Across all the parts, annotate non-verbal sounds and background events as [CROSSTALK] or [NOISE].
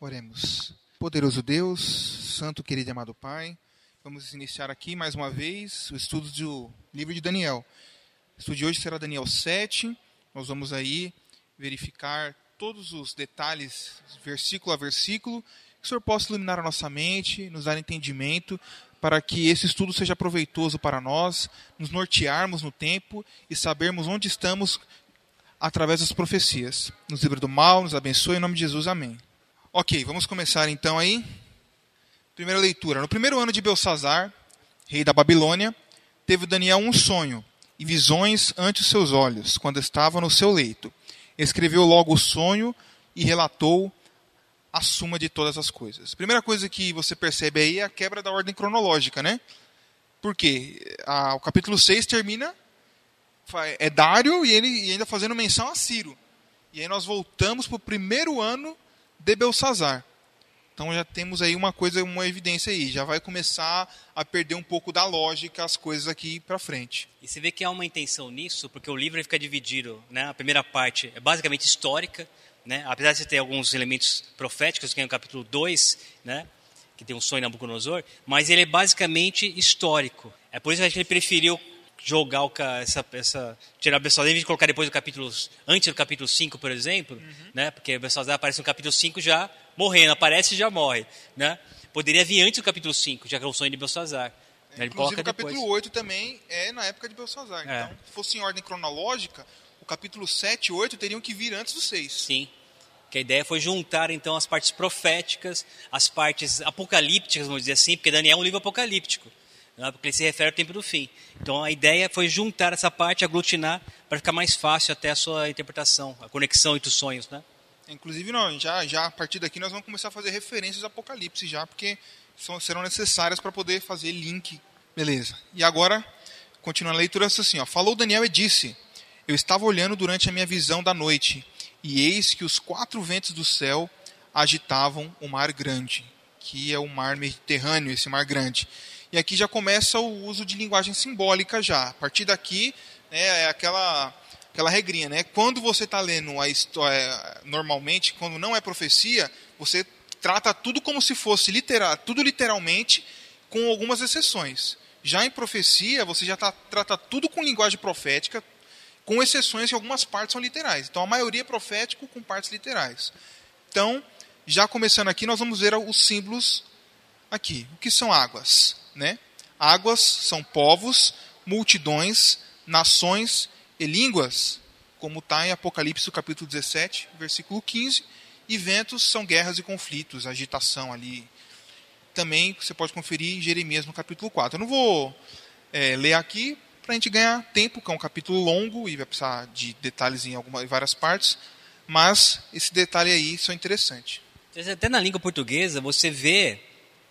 Oremos. Poderoso Deus, Santo querido e amado Pai, vamos iniciar aqui mais uma vez o estudo do livro de Daniel. O estudo de hoje será Daniel 7. Nós vamos aí verificar todos os detalhes, versículo a versículo, que o Senhor possa iluminar a nossa mente, nos dar entendimento, para que esse estudo seja proveitoso para nós, nos nortearmos no tempo e sabermos onde estamos através das profecias. Nos livre do mal, nos abençoe em nome de Jesus. Amém. Ok, vamos começar então aí. Primeira leitura. No primeiro ano de Belsazar, rei da Babilônia, teve Daniel um sonho e visões ante os seus olhos, quando estava no seu leito. Escreveu logo o sonho e relatou a suma de todas as coisas. Primeira coisa que você percebe aí é a quebra da ordem cronológica, né? Porque a, o capítulo 6 termina é Dário e ele e ainda fazendo menção a Ciro. E aí nós voltamos para o primeiro ano de Belsazar. Então já temos aí uma coisa, uma evidência aí. Já vai começar a perder um pouco da lógica as coisas aqui para frente. E você vê que há uma intenção nisso, porque o livro fica dividido, né? A primeira parte é basicamente histórica, né? Apesar de ter alguns elementos proféticos, que é no capítulo 2, né? Que tem um sonho Nabucodonosor, mas ele é basicamente histórico. É por isso que ele preferiu jogar o, essa, essa tirar Belsazar, de colocar depois do capítulo, antes do capítulo 5, por exemplo, uhum. né? Porque Belsazar aparece no capítulo 5 já morrendo, aparece e já morre, né? Poderia vir antes do capítulo 5, já que é o sonho de Belsazar. É, inclusive o capítulo depois. 8 também é na época de Belsazar. É. Então, se fosse em ordem cronológica, o capítulo 7 e 8 teriam que vir antes do 6. Sim. Que a ideia foi juntar então as partes proféticas, as partes apocalípticas, vamos dizer assim, porque Daniel é um livro apocalíptico porque ele se refere ao tempo do fim. Então a ideia foi juntar essa parte, aglutinar, para ficar mais fácil até a sua interpretação, a conexão entre os sonhos. Né? Inclusive, não, já, já a partir daqui nós vamos começar a fazer referências ao Apocalipse já, porque são, serão necessárias para poder fazer link. Beleza. E agora, continuando a leitura, assim, ó, falou Daniel e disse, eu estava olhando durante a minha visão da noite, e eis que os quatro ventos do céu agitavam o mar grande, que é o mar Mediterrâneo, esse mar grande e aqui já começa o uso de linguagem simbólica já. A partir daqui, né, é aquela aquela regrinha, né? Quando você está lendo a história, normalmente, quando não é profecia, você trata tudo como se fosse literal, tudo literalmente, com algumas exceções. Já em profecia, você já tá, trata tudo com linguagem profética, com exceções que algumas partes são literais. Então, a maioria é profético com partes literais. Então, já começando aqui, nós vamos ver os símbolos aqui. O que são águas? Né? Águas são povos, multidões, nações e línguas, como está em Apocalipse capítulo 17, versículo 15. E ventos são guerras e conflitos, agitação ali. Também você pode conferir em Jeremias no capítulo 4. Eu não vou é, ler aqui para a gente ganhar tempo, que é um capítulo longo e vai precisar de detalhes em, algumas, em várias partes, mas esse detalhe aí são interessantes. Até na língua portuguesa você vê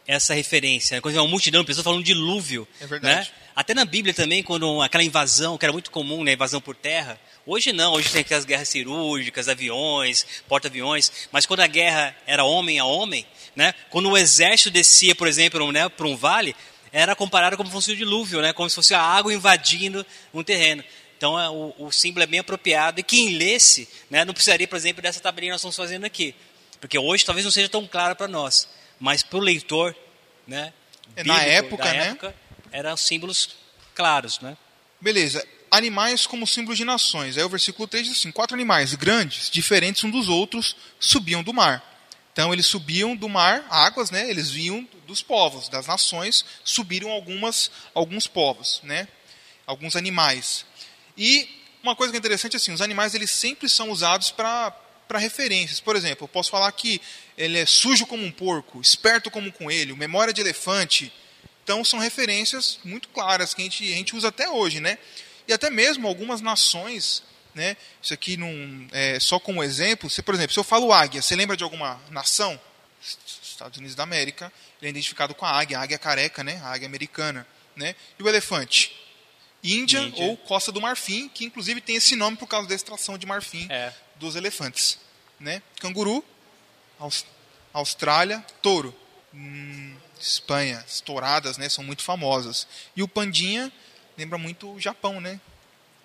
essa referência. Né? Quando é uma multidão de pessoas falando dilúvio. É verdade. Né? Até na Bíblia também, quando aquela invasão, que era muito comum, né, invasão por terra. Hoje não, hoje tem aquelas guerras cirúrgicas, aviões, porta-aviões. Mas quando a guerra era homem a homem, né, quando o exército descia, por exemplo, né, para um vale, era comparado como se fosse um dilúvio, né, como se fosse a água invadindo um terreno. Então é, o, o, símbolo é bem apropriado. E quem lesse, né, não precisaria, por exemplo, dessa tabelinha que nós estamos fazendo aqui. Porque hoje talvez não seja tão claro para nós mas para o leitor, né, é, na época, da né? época, eram símbolos claros, né? Beleza. Animais como símbolos de nações. Aí o versículo 3 diz assim: quatro animais grandes, diferentes uns dos outros, subiam do mar. Então eles subiam do mar, águas, né? Eles vinham dos povos, das nações, subiram algumas, alguns povos, né? Alguns animais. E uma coisa que é interessante assim, os animais eles sempre são usados para para referências. Por exemplo, eu posso falar que ele é sujo como um porco, esperto como um coelho, memória de elefante. Então são referências muito claras que a gente, a gente usa até hoje, né? E até mesmo algumas nações, né? Isso aqui não é só como exemplo. Se, por exemplo, se eu falo águia, você lembra de alguma nação? Estados Unidos da América, ele é identificado com a águia, a águia careca, né? A águia americana, né? E o elefante? Índia, Índia, ou Costa do Marfim, que inclusive tem esse nome por causa da extração de marfim é. Dos elefantes. Né? Canguru, Austrália, touro. Hum, Espanha, estouradas, né? São muito famosas. E o pandinha lembra muito o Japão, né?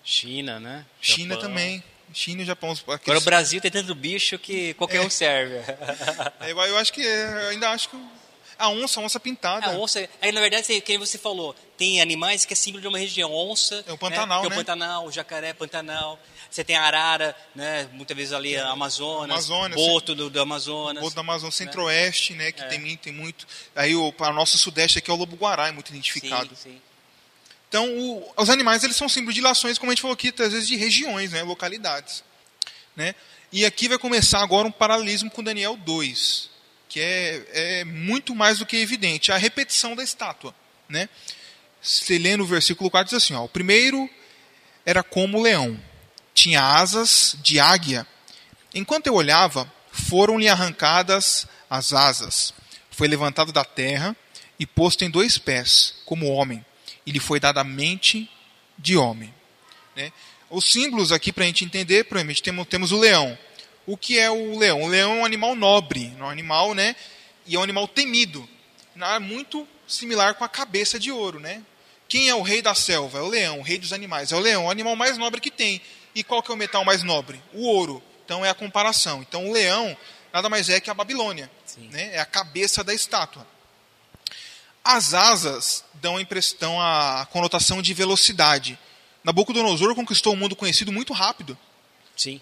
China, né? China Japão. também. China e Japão. Aqueles... Agora o Brasil tem tanto bicho que qualquer é. um serve. [LAUGHS] É, eu acho que eu ainda acho que a onça, a onça pintada. A onça, é, na verdade, quem você falou, tem animais que é símbolo de uma região. Onça, é o Pantanal, né? né? É o Pantanal, o jacaré, Pantanal. Você tem a arara, né? Muitas vezes ali a Amazonas, Amazônia, boto do, do Amazonas. Boto do Amazonas, né? centro-oeste, né? Que é. tem, tem muito. Aí o para o nosso sudeste aqui é o lobo-guará, é muito identificado. Sim, sim. Então, o, os animais eles são símbolos de lações, como a gente falou aqui, às vezes de regiões, né? Localidades. Né? E aqui vai começar agora um paralelismo com Daniel 2 que é, é muito mais do que evidente, a repetição da estátua. Né? Se lê no versículo 4, diz assim: ó, o primeiro era como leão, tinha asas de águia. Enquanto eu olhava, foram-lhe arrancadas as asas. Foi levantado da terra e posto em dois pés, como homem, e lhe foi dada a mente de homem. Né? Os símbolos aqui para a gente entender, provavelmente temos, temos o leão, o que é o leão? O leão é um animal nobre, um animal, né? E é um animal temido. É muito similar com a cabeça de ouro, né? Quem é o rei da selva? É o leão, o rei dos animais. É o leão, o animal mais nobre que tem. E qual que é o metal mais nobre? O ouro. Então é a comparação. Então o leão nada mais é que a Babilônia, né? É a cabeça da estátua. As asas dão a impressão, a conotação de velocidade. Nabucodonosor conquistou o mundo conhecido muito rápido. Sim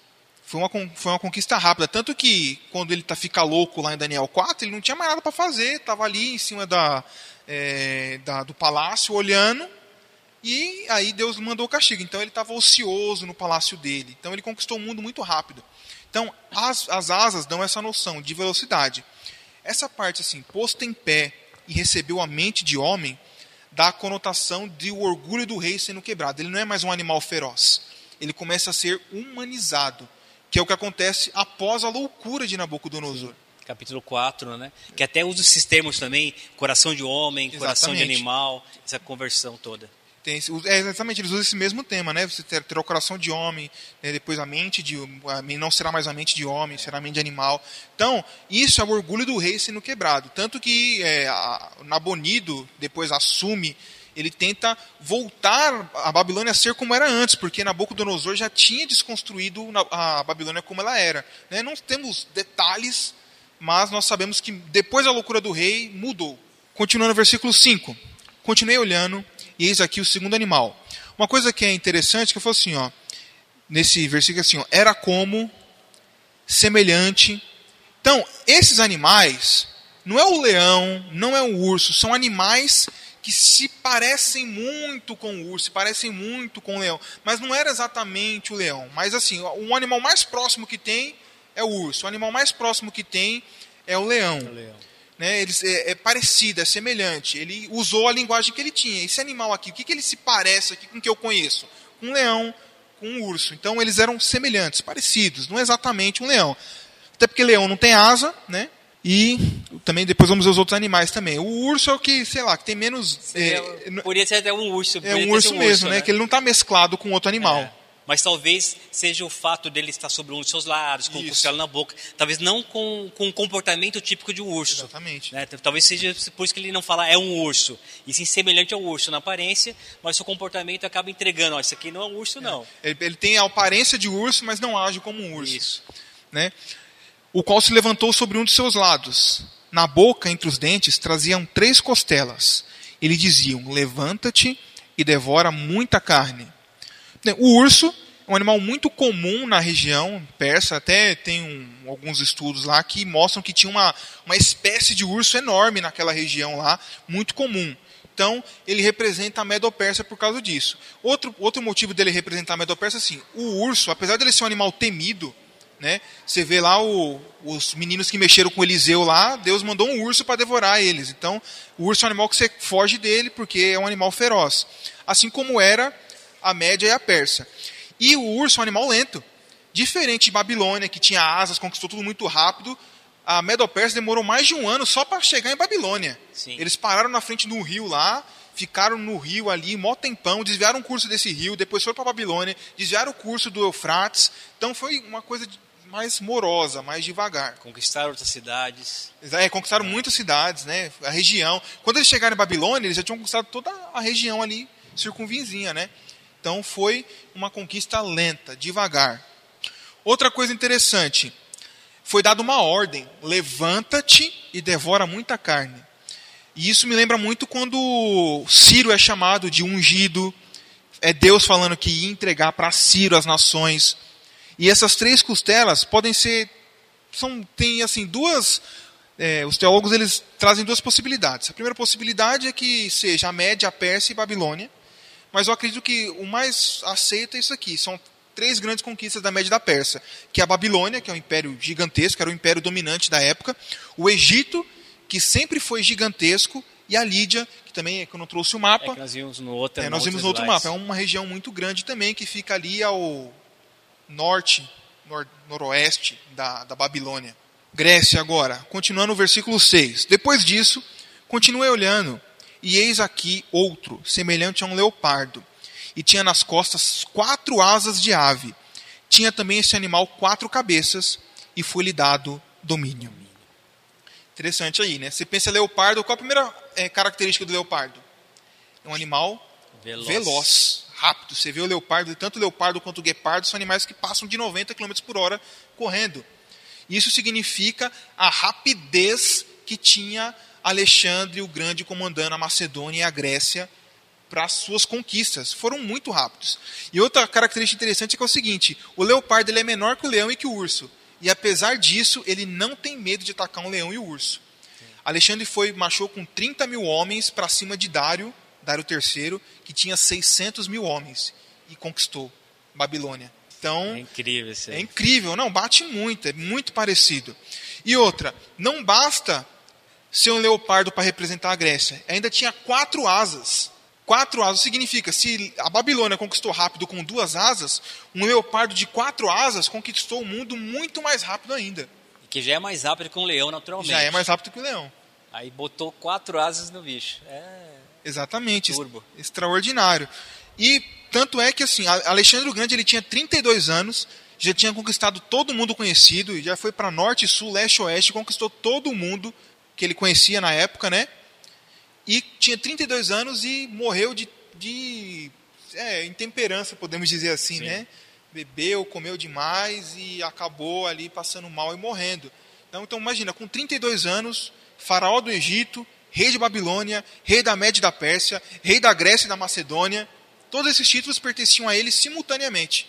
foi uma, foi uma conquista rápida. Tanto que quando ele tá, fica louco lá em Daniel 4, ele não tinha mais nada para fazer, estava ali em cima da, é, da, do palácio olhando, e aí Deus mandou o castigo. Então ele estava ocioso no palácio dele. Então ele conquistou o mundo muito rápido. Então as, as asas dão essa noção de velocidade. Essa parte assim, posto em pé e recebeu a mente de homem, dá a conotação de o orgulho do rei sendo quebrado. Ele não é mais um animal feroz. Ele começa a ser humanizado que é o que acontece após a loucura de Nabucodonosor. Capítulo 4, né? Que até usa esses termos também, coração de homem, exatamente. coração de animal, essa conversão toda. Tem, é, exatamente, eles usam esse mesmo tema, né? Você terá o coração de homem, né? depois a mente de a, não será mais a mente de homem, será a mente de animal. Então, isso é o orgulho do rei sendo quebrado. Tanto que é, a, Nabonido depois assume ele tenta voltar a Babilônia a ser como era antes, porque Nabucodonosor já tinha desconstruído a Babilônia como ela era. Né? Não temos detalhes, mas nós sabemos que depois da loucura do rei, mudou. Continuando no versículo 5. Continuei olhando, e eis aqui o segundo animal. Uma coisa que é interessante, que eu falo assim, ó, nesse versículo assim, ó, era como, semelhante. Então, esses animais, não é o leão, não é o urso, são animais que se parecem muito com o urso, se parecem muito com o leão, mas não era exatamente o leão. Mas assim, o animal mais próximo que tem é o urso, o animal mais próximo que tem é o leão. O leão. Né, ele, é, é, parecido, é semelhante. Ele usou a linguagem que ele tinha. Esse animal aqui, o que, que ele se parece aqui com o que eu conheço? Com um leão, com um urso. Então eles eram semelhantes, parecidos, não exatamente um leão. Até porque leão não tem asa, né? E também depois vamos ver os outros animais também. O urso é o que, sei lá, que tem menos. É, poderia ser até um urso. É um urso um mesmo, urso, né? né? Que ele não está mesclado com outro animal. É. Mas talvez seja o fato dele estar sobre um dos seus lados, com o costela na boca. Talvez não com, com um comportamento típico de um urso. Exatamente. Né? Talvez seja por isso que ele não fala é um urso. E sim semelhante ao urso na aparência, mas seu comportamento acaba entregando: ó, isso aqui não é um urso, é. não. Ele, ele, tem a aparência de urso, mas não age como um urso. Isso. Né? O qual se levantou sobre um de seus lados. Na boca, entre os dentes, traziam três costelas. Ele diziam: Levanta-te e devora muita carne. O urso é um animal muito comum na região persa, até tem um, alguns estudos lá que mostram que tinha uma, uma espécie de urso enorme naquela região lá, muito comum. Então, ele representa a Medo-Persa por causa disso. Outro, outro motivo dele representar a Medo-Persa assim: o urso, apesar de ele ser um animal temido, né? Você vê lá o, os meninos que mexeram com Eliseu lá, Deus mandou um urso para devorar eles. Então, o urso é um animal que você foge dele porque é um animal feroz. Assim como era a média e a persa. E o urso é um animal lento. Diferente de Babilônia, que tinha asas, conquistou tudo muito rápido. A Medo-Persa demorou mais de um ano só para chegar em Babilônia. Sim. Eles pararam na frente de um rio lá, ficaram no rio ali, mó tempão, desviaram o curso desse rio, depois foram para Babilônia, desviaram o curso do Eufrates. Então foi uma coisa mais morosa, mais devagar. Conquistaram outras cidades. É, conquistaram muitas cidades, né? A região. Quando eles chegaram em Babilônia, eles já tinham conquistado toda a região ali circunvizinha, né? Então foi uma conquista lenta, devagar. Outra coisa interessante, foi dada uma ordem: levanta-te e devora muita carne. E isso me lembra muito quando Ciro é chamado de ungido, é Deus falando que ia entregar para Ciro as nações. E essas três costelas podem ser, são, tem assim duas, é, os teólogos eles trazem duas possibilidades. A primeira possibilidade é que seja a Média, a Pérsia e Babilônia, mas eu acredito que o mais aceito é isso aqui. São três grandes conquistas da Média da Pérsia, que é a Babilônia, que é um império gigantesco, era o império dominante da época, o Egito, que sempre foi gigantesco, e a Lídia, que também é que eu não trouxe o mapa. É nós vimos no outro, é, nós vimos no outro mapa. É uma região muito grande também, que fica ali ao norte, nor, noroeste da, da Babilônia. Grécia agora, continuando o versículo 6. Depois disso, continuei olhando, e eis aqui outro, semelhante a um leopardo, e tinha nas costas quatro asas de ave. Tinha também esse animal quatro cabeças, e foi-lhe dado domínio. Interessante aí, né? Você pensa leopardo, qual a primeira é, característica do leopardo? É um animal veloz. veloz. Rápido. Você vê o leopardo, tanto o leopardo quanto o guepardo são animais que passam de 90 km por hora correndo. Isso significa a rapidez que tinha Alexandre o Grande comandando a Macedônia e a Grécia para as suas conquistas. Foram muito rápidos. E outra característica interessante é que é o seguinte: o leopardo ele é menor que o leão e que o urso. E apesar disso, ele não tem medo de atacar um leão e um urso. Alexandre foi marchou com 30 mil homens para cima de Dário, Dário III, que tinha 600 mil homens e conquistou Babilônia. Então é incrível, isso é incrível, não bate muito, é muito parecido. E outra, não basta ser um leopardo para representar a Grécia, ainda tinha quatro asas. Quatro asas significa, se a Babilônia conquistou rápido com duas asas, um leopardo de quatro asas conquistou o mundo muito mais rápido ainda. Que já é mais rápido que um leão, naturalmente. Já é mais rápido que um leão. Aí botou quatro asas no bicho. É... Exatamente. Turbo. Extraordinário. E tanto é que assim, Alexandre o Grande ele tinha 32 anos, já tinha conquistado todo mundo conhecido, e já foi para norte, sul, leste, oeste, conquistou todo mundo que ele conhecia na época, né? e tinha 32 anos e morreu de, de é, intemperança, podemos dizer assim, Sim. né? Bebeu, comeu demais e acabou ali passando mal e morrendo. Então, então imagina, com 32 anos, faraó do Egito, rei de Babilônia, rei da Média e da Pérsia, rei da Grécia e da Macedônia, todos esses títulos pertenciam a ele simultaneamente.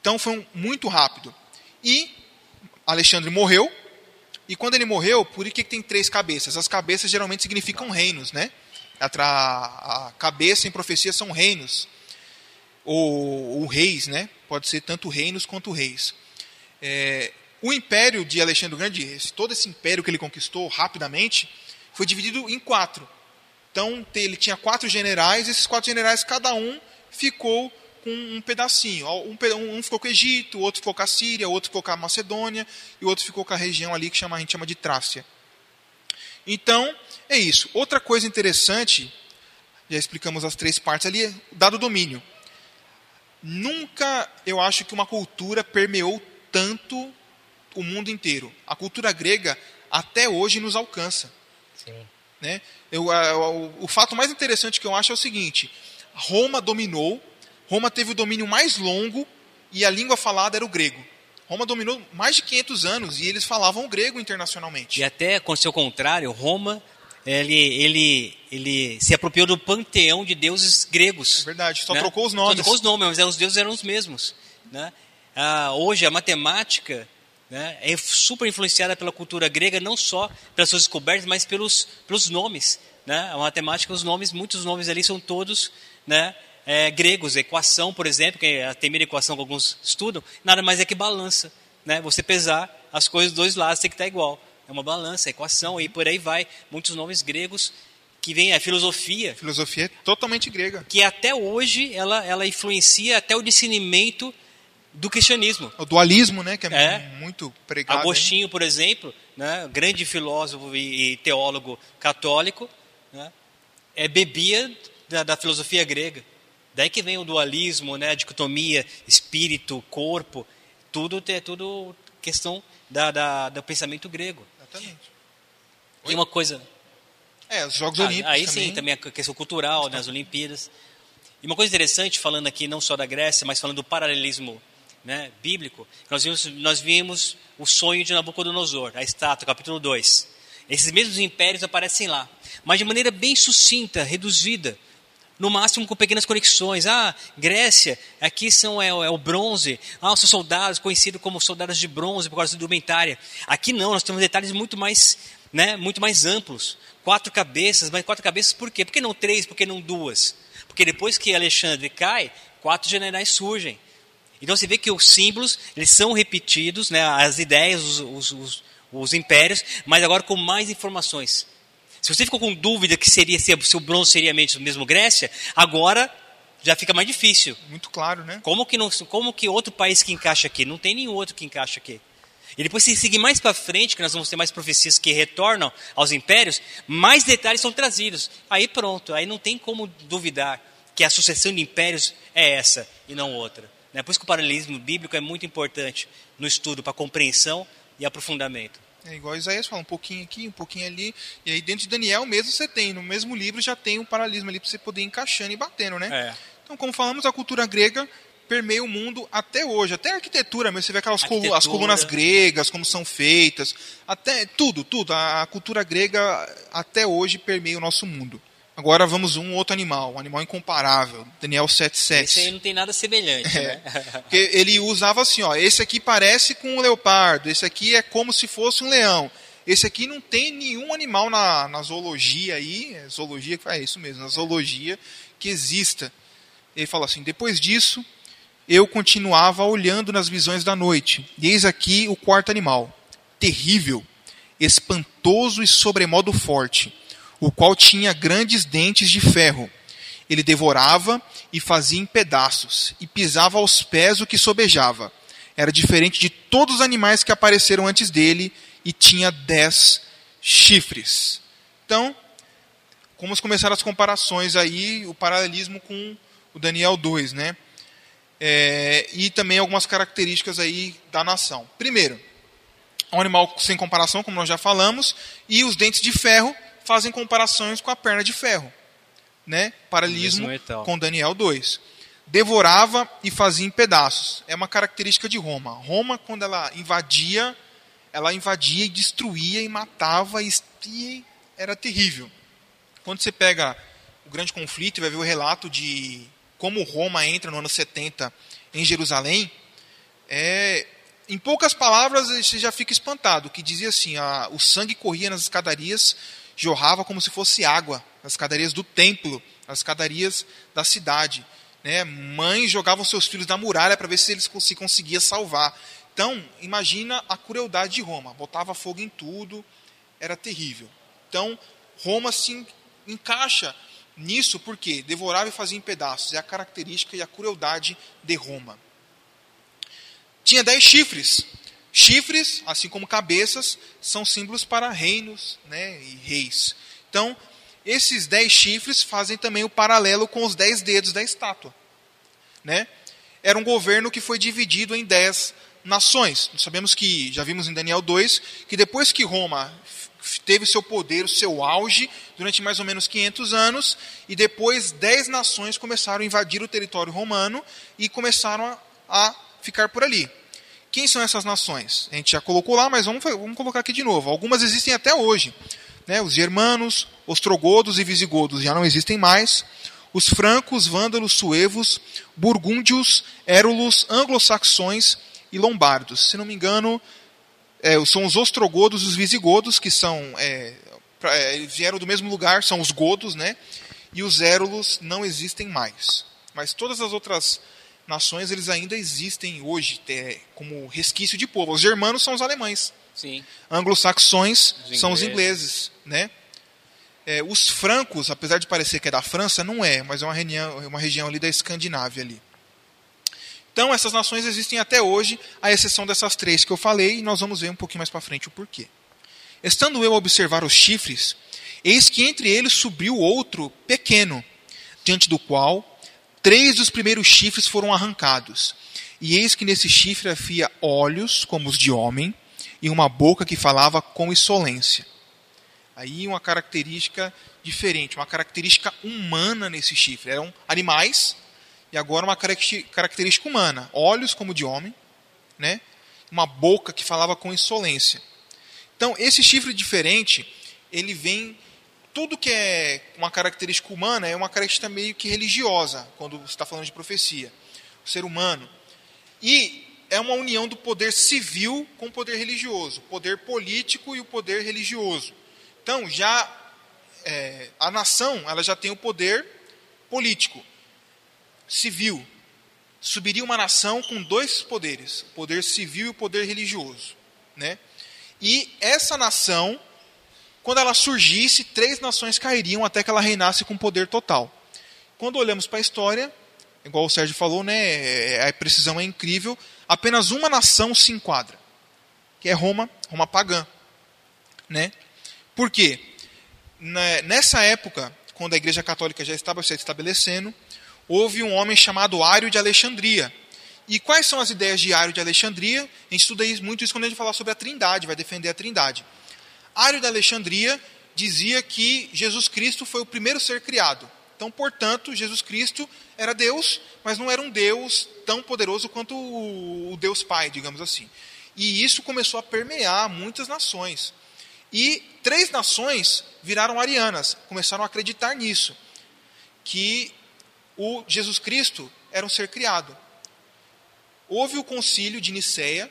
Então foi muito rápido. E Alexandre morreu, e quando ele morreu, por que tem três cabeças? As cabeças geralmente significam reinos, né? A cabeça em profecia são reinos. Ou, ou reis, né? Pode ser tanto reinos quanto reis. É, o império de Alexandre o Grande, todo esse império que ele conquistou rapidamente, foi dividido em quatro. Então, ele tinha quatro generais, esses quatro generais, cada um ficou com um pedacinho. Um, um, ficou com o Egito, outro ficou com a Síria, outro ficou com a Macedônia e outro ficou com a região ali que chama, a gente chama de Trácia. Então, é isso. Outra coisa interessante, já explicamos as três partes ali, é dado domínio. Nunca eu acho que uma cultura permeou tanto o mundo inteiro. A cultura grega até hoje nos alcança. Sim. Né? Eu, o, o fato mais interessante que eu acho é o seguinte: Roma dominou Roma teve o domínio mais longo e a língua falada era o grego. Roma dominou mais de 500 anos e eles falavam grego internacionalmente. E até aconteceu o contrário, Roma ele, ele, ele se apropriou do panteão de deuses gregos. É verdade, só né? trocou os nomes. Só trocou os nomes, mas os deuses eram os mesmos. Né? Ah, hoje a matemática né, é super influenciada pela cultura grega, não só pelas suas descobertas, mas pelos, pelos nomes. Né? A matemática, os nomes, muitos nomes ali são todos né, é, gregos, equação, por exemplo, que é a temida equação que alguns estudam, nada mais é que balança. Né? Você pesar as coisas dos dois lados tem que estar igual. É uma balança, equação, e por aí vai. Muitos nomes gregos que vem a filosofia. Filosofia é totalmente grega. Que até hoje ela, ela influencia até o discernimento do cristianismo. O dualismo, né, que é, é. muito pregado. Agostinho, hein? por exemplo, né, grande filósofo e, teólogo católico, né, é, bebia da, da filosofia grega. Daí que vem o dualismo, né, a dicotomia espírito, corpo, tudo é tudo questão da, da, do pensamento grego. Exatamente. E uma coisa... É, os Jogos ah, Olímpicos Aí também. sim, também a questão cultural, né, as Olimpíadas. E uma coisa interessante, falando aqui não só da Grécia, mas falando do paralelismo né, bíblico, nós vimos, nós vimos o sonho de Nabucodonosor, a estátua, capítulo 2. Esses mesmos impérios aparecem lá, mas de maneira bem sucinta, reduzida, no máximo com pequenas conexões. Ah, Grécia, aqui são é, é o bronze. Ah, os soldados, conhecidos como soldados de bronze por causa da indumentária. Aqui não, nós temos detalhes muito mais, né, muito mais amplos. Quatro cabeças, mas quatro cabeças por quê? Por que não três? Por que não duas? Porque depois que Alexandre cai, quatro generais surgem. Então você vê que os símbolos eles são repetidos, né, as ideias, os, os, os, os impérios, mas agora com mais informações. Se você ficou com dúvida que seria se, o bronze seria mesmo Grécia, agora já fica mais difícil. Muito claro, né? Como que, não, como que outro país que encaixa aqui? Não tem nenhum outro que encaixa aqui. E depois, se seguir mais para frente, que nós vamos ter mais profecias que retornam aos impérios, mais detalhes são trazidos. Aí pronto, aí não tem como duvidar que a sucessão de impérios é essa e não outra. Né? Por isso que o paralelismo bíblico é muito importante no estudo para compreensão e aprofundamento. É igual Isaías fala, um pouquinho aqui, um pouquinho ali. E aí dentro de Daniel mesmo você tem, no mesmo livro já tem um paralelismo ali para você poder encaixando e batendo, né? É. Então, como falamos, a cultura grega permeia o mundo até hoje. Até a arquitetura mesmo, você vê aquelas as colunas gregas, como são feitas. Até tudo, tudo. A cultura grega até hoje permeia o nosso mundo. Agora vamos um outro animal, um animal incomparável, Daniel 7,7. Esse aí não tem nada semelhante, é, né? Porque ele usava assim, ó, esse aqui parece com um leopardo, esse aqui é como se fosse um leão. Esse aqui não tem nenhum animal na, na zoologia aí, é zoologia, é isso mesmo, na zoologia que exista. Ele fala assim, depois disso, eu continuava olhando nas visões da noite, e eis aqui o quarto animal, terrível, espantoso e sobremodo forte o qual tinha grandes dentes de ferro. Ele devorava e fazia em pedaços, e pisava aos pés o que sobejava. Era diferente de todos os animais que apareceram antes dele, e tinha dez chifres. Então, vamos começar as comparações aí, o paralelismo com o Daniel 2, né? É, e também algumas características aí da nação. Primeiro, um animal sem comparação, como nós já falamos, e os dentes de ferro fazem comparações com a perna de ferro. Né? Paralelismo com Daniel 2. Devorava e fazia em pedaços. É uma característica de Roma. Roma, quando ela invadia, ela invadia e destruía e matava e era terrível. Quando você pega o grande conflito e vai ver o relato de como Roma entra no ano 70 em Jerusalém, é, em poucas palavras você já fica espantado, que dizia assim, a, o sangue corria nas escadarias jorrava como se fosse água nas escadarias do templo, nas escadarias da cidade. Né? Mães jogavam seus filhos na muralha para ver se eles se conseguia salvar. Então, imagina a crueldade de Roma. Botava fogo em tudo, era terrível. Então, Roma se encaixa nisso porque devorava e fazia em pedaços. É a característica e a crueldade de Roma. Tinha dez chifres. Chifres, assim como cabeças, são símbolos para reinos né, e reis. Então, esses dez chifres fazem também o paralelo com os dez dedos da estátua. Né? Era um governo que foi dividido em dez nações. Nós sabemos que, já vimos em Daniel 2, que depois que Roma teve seu poder, o seu auge, durante mais ou menos 500 anos, e depois dez nações começaram a invadir o território romano e começaram a, a ficar por ali. Quem são essas nações? A gente já colocou lá, mas vamos, vamos colocar aqui de novo. Algumas existem até hoje. Né? Os germanos, ostrogodos e visigodos já não existem mais. Os francos, vândalos, suevos, burgúndios, érulos, anglo-saxões e lombardos. Se não me engano, é, são os ostrogodos e os visigodos, que são é, é, vieram do mesmo lugar, são os godos, né? E os érulos não existem mais. Mas todas as outras nações eles ainda existem hoje é, como resquício de povo. Os germanos são os alemães. Sim. Anglo-saxões são os ingleses, né? É, os francos, apesar de parecer que é da França, não é, mas é uma região, uma região ali da Escandinávia ali. Então essas nações existem até hoje, à exceção dessas três que eu falei, e nós vamos ver um pouquinho mais para frente o porquê. Estando eu a observar os chifres, eis que entre eles subiu outro pequeno, diante do qual Três dos primeiros chifres foram arrancados. E eis que nesse chifre havia olhos como os de homem e uma boca que falava com insolência. Aí uma característica diferente, uma característica humana nesse chifre. Eram animais e agora uma característica humana. Olhos como de homem né? uma boca que falava com insolência. Então, esse chifre diferente, ele vem. Tudo que é uma característica humana é uma característica meio que religiosa, quando você está falando de profecia. O ser humano. E é uma união do poder civil com o poder religioso, o poder político e o poder religioso. Então, já é, a nação ela já tem o poder político, civil. Subiria uma nação com dois poderes, o poder civil e o poder religioso. Né? E essa nação, quando ela surgisse, três nações cairiam até que ela reinasse com poder total. Quando olhamos para a história, igual o Sérgio falou, né, é, a precisão é incrível, apenas uma nação se enquadra, que é Roma, Roma pagã. Né? Por quê? Nessa época, quando a Igreja Católica já estava se estabelecendo, houve um homem chamado Ário de Alexandria. E quais são as ideias de Ário de Alexandria? A gente estuda muito isso quando a gente fala sobre a Trindade, vai defender a Trindade. Ário de Alexandria dizia que Jesus Cristo foi o primeiro ser criado. Então, portanto, Jesus Cristo era Deus, mas não era um Deus tão poderoso quanto o Deus Pai, digamos assim. E isso começou a permear muitas nações. E três nações viraram arianas, começaram a acreditar nisso, que o Jesus Cristo era um ser criado. Houve o concílio de Nicéia,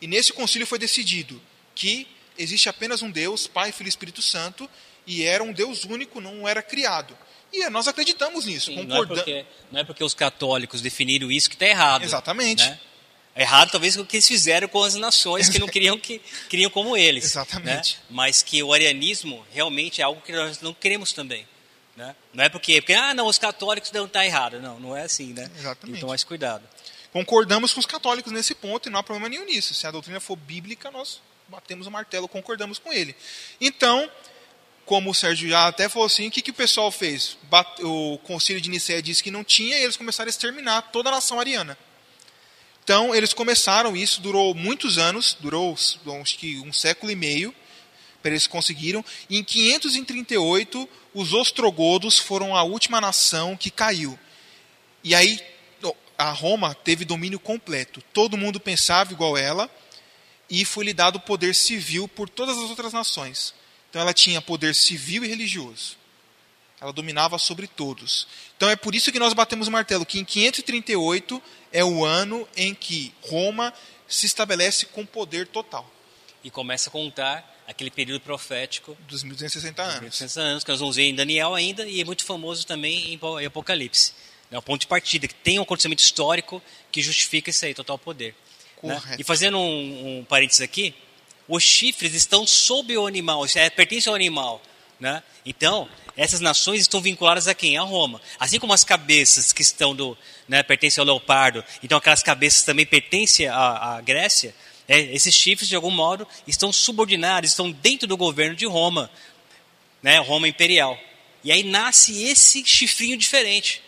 e nesse concílio foi decidido que existe apenas um Deus, Pai, Filho e Espírito Santo, e era um Deus único, não era criado. E nós acreditamos nisso. Sim, não, é porque, não é porque os católicos definiram isso que está errado. Exatamente. Né? É errado talvez o que eles fizeram com as nações que não [LAUGHS] queriam que queriam como eles. Exatamente. Né? Mas que o arianismo realmente é algo que nós não queremos também. Né? Não é porque, porque ah, não, os católicos não estão tá errado. Não, não é assim, né? Exatamente. Então, mais cuidado. Concordamos com os católicos nesse ponto e não há problema nenhum nisso. Se a doutrina for bíblica, nós batemos o martelo, concordamos com ele. Então, como o Sérgio já até falou assim, o que, que o pessoal fez? O concílio de Nicéia disse que não tinha e eles começaram a exterminar toda a nação ariana. Então, eles começaram isso, durou muitos anos, durou acho que um século e meio, para eles conseguiram. E em 538, os ostrogodos foram a última nação que caiu. E aí, a Roma teve domínio completo. Todo mundo pensava igual ela, e foi lhe dado poder civil por todas as outras nações. Então, ela tinha poder civil e religioso. Ela dominava sobre todos. Então é por isso que nós batemos o martelo, que em 538 é o ano em que Roma se estabelece com poder total. E começa a contar aquele período profético dos 1260 anos. 1260 anos, que nós vamos ver em Daniel ainda, e é muito famoso também em Apocalipse. É o ponto de partida, que tem um acontecimento histórico que justifica isso aí, total poder. Né? E fazendo um, um parênteses aqui, os chifres estão sob o animal, é, pertence ao animal. Né? Então, essas nações estão vinculadas a quem? A Roma. Assim como as cabeças que estão do, né, pertencem ao leopardo, então aquelas cabeças também pertencem à, à Grécia, é, esses chifres, de algum modo, estão subordinados, estão dentro do governo de Roma, né, Roma imperial. E aí nasce esse chifrinho diferente.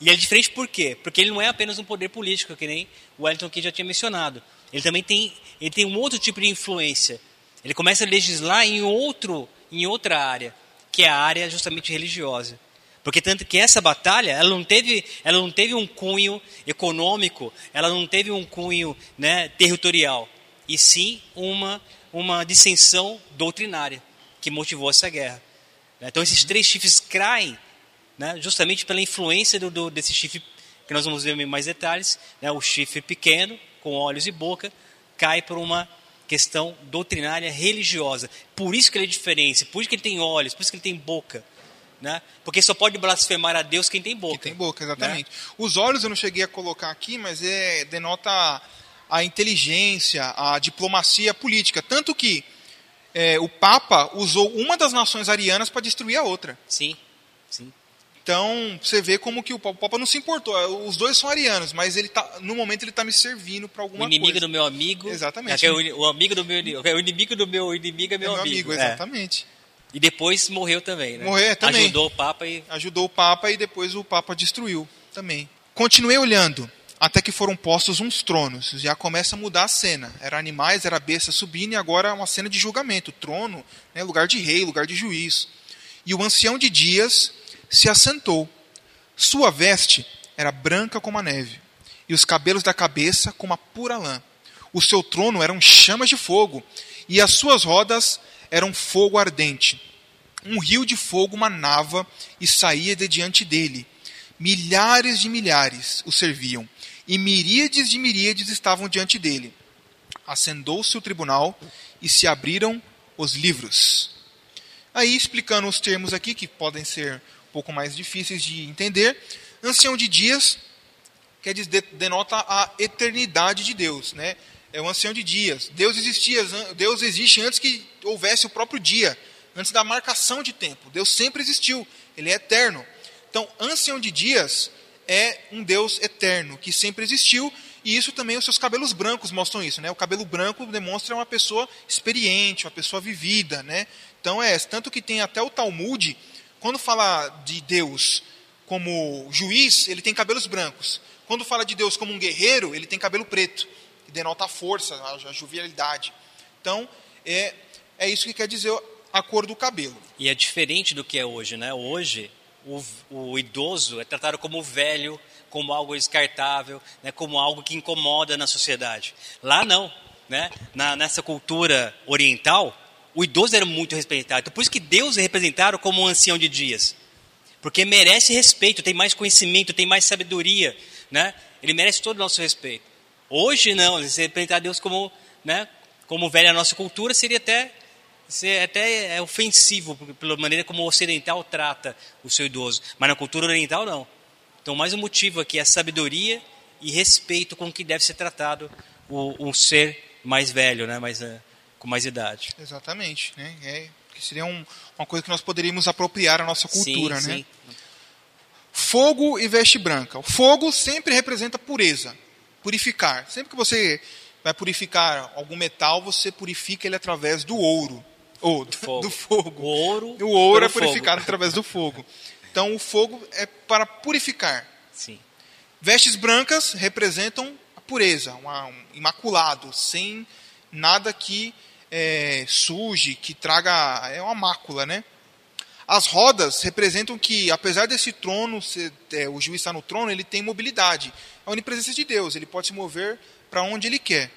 E é diferente por quê? Porque ele não é apenas um poder político, que nem o Wellington aqui já tinha mencionado. Ele também tem, ele tem um outro tipo de influência. Ele começa a legislar em outro em outra área, que é a área justamente religiosa. Porque tanto que essa batalha, ela não teve, ela não teve um cunho econômico, ela não teve um cunho né, territorial, e sim uma, uma dissensão doutrinária que motivou essa guerra. Então esses três chifres caem né, justamente pela influência do, do, desse chifre, que nós vamos ver em mais detalhes, né, o chifre pequeno, com olhos e boca, cai por uma questão doutrinária religiosa. Por isso que ele é diferente, por isso que ele tem olhos, por isso que ele tem boca. Né? Porque só pode blasfemar a Deus quem tem boca. Quem tem boca, exatamente. Né? Os olhos eu não cheguei a colocar aqui, mas é, denota a inteligência, a diplomacia política. Tanto que é, o Papa usou uma das nações arianas para destruir a outra. Sim, sim. Então, você vê como que o Papa não se importou. Os dois são arianos, mas ele tá, no momento ele está me servindo para alguma coisa. O inimigo coisa. do meu amigo. Exatamente. É, o, o, amigo do meu é o inimigo do meu inimigo é meu, é meu amigo. amigo. Exatamente. É. E depois morreu também, né? Morreu também. Ajudou o Papa e ajudou o Papa e depois o Papa destruiu também. Continuei olhando até que foram postos uns tronos. Já começa a mudar a cena. Era animais, era besta subindo e agora é uma cena de julgamento. Trono, né, lugar de rei, lugar de juiz. E o ancião de dias se assentou. Sua veste era branca como a neve, e os cabelos da cabeça como a pura lã. O seu trono eram chamas de fogo, e as suas rodas eram fogo ardente. Um rio de fogo manava e saía de diante dele. Milhares de milhares o serviam, e miríades de miríades estavam diante dele. Acendou-se o tribunal e se abriram os livros. Aí, explicando os termos aqui, que podem ser pouco mais difíceis de entender, ancião de dias quer dizer, denota a eternidade de Deus, né? É o ancião de dias. Deus existia, Deus existe antes que houvesse o próprio dia, antes da marcação de tempo. Deus sempre existiu, ele é eterno. Então, ancião de dias é um Deus eterno que sempre existiu e isso também os seus cabelos brancos mostram isso, né? O cabelo branco demonstra uma pessoa experiente, uma pessoa vivida, né? Então é tanto que tem até o Talmud, quando fala de Deus como juiz, ele tem cabelos brancos. Quando fala de Deus como um guerreiro, ele tem cabelo preto, que denota a força, a jovialidade. Então, é, é isso que quer dizer a cor do cabelo. E é diferente do que é hoje, né? Hoje, o, o idoso é tratado como velho, como algo descartável, né? como algo que incomoda na sociedade. Lá não, né? Na, nessa cultura oriental, o idoso era muito respeitado. Então, por isso que Deus é representado como um ancião de dias. Porque merece respeito, tem mais conhecimento, tem mais sabedoria, né? Ele merece todo o nosso respeito. Hoje não, se representar Deus como, né, como velho na nossa cultura seria até ser até é ofensivo pela maneira como o ocidental trata o seu idoso, mas na cultura oriental não. Então, mais um motivo aqui é sabedoria e respeito com que deve ser tratado o, um ser mais velho, né, mais uh, com mais idade. Exatamente, né? É, que seria um, uma coisa que nós poderíamos apropriar à nossa cultura, sim, né? Sim. Fogo e veste branca. O fogo sempre representa pureza, purificar. Sempre que você vai purificar algum metal, você purifica ele através do ouro. Ou do fogo. Do fogo. O ouro, o ouro é purificado fogo. através do fogo. Então o fogo é para purificar. Sim. Vestes brancas representam a pureza, um imaculado, sem nada que é, suje, que traga. É uma mácula, né? As rodas representam que, apesar desse trono, é, o juiz estar no trono, ele tem mobilidade. É a onipresença de Deus, ele pode se mover para onde ele quer.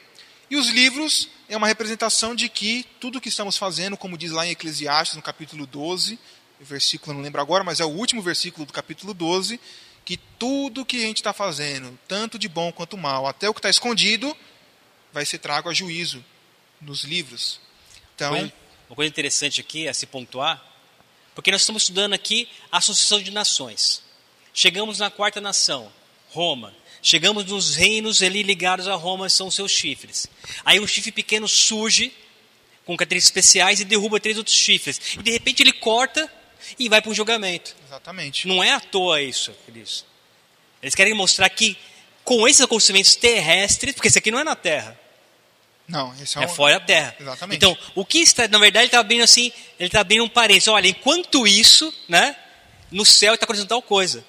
E os livros é uma representação de que tudo que estamos fazendo, como diz lá em Eclesiastes, no capítulo 12, o versículo não lembro agora, mas é o último versículo do capítulo 12, que tudo que a gente está fazendo, tanto de bom quanto mal, até o que está escondido, vai ser trago a juízo nos livros. Então, uma coisa interessante aqui a se pontuar porque nós estamos estudando aqui a Associação de Nações. Chegamos na quarta nação, Roma. Chegamos nos reinos ali ligados a Roma, são seus chifres. Aí um chifre pequeno surge com características especiais e derruba três outros chifres. E de repente ele corta e vai para o julgamento. Exatamente. Não é à toa isso, eles. Eles querem mostrar que com esses acontecimentos terrestres, porque isso aqui não é na Terra, não, esse é, é um... fora da terra. Exatamente. Então, o que está, na verdade, ele está abrindo assim, ele está abrindo um parênteses. Olha, enquanto isso, né, no céu está acontecendo tal coisa.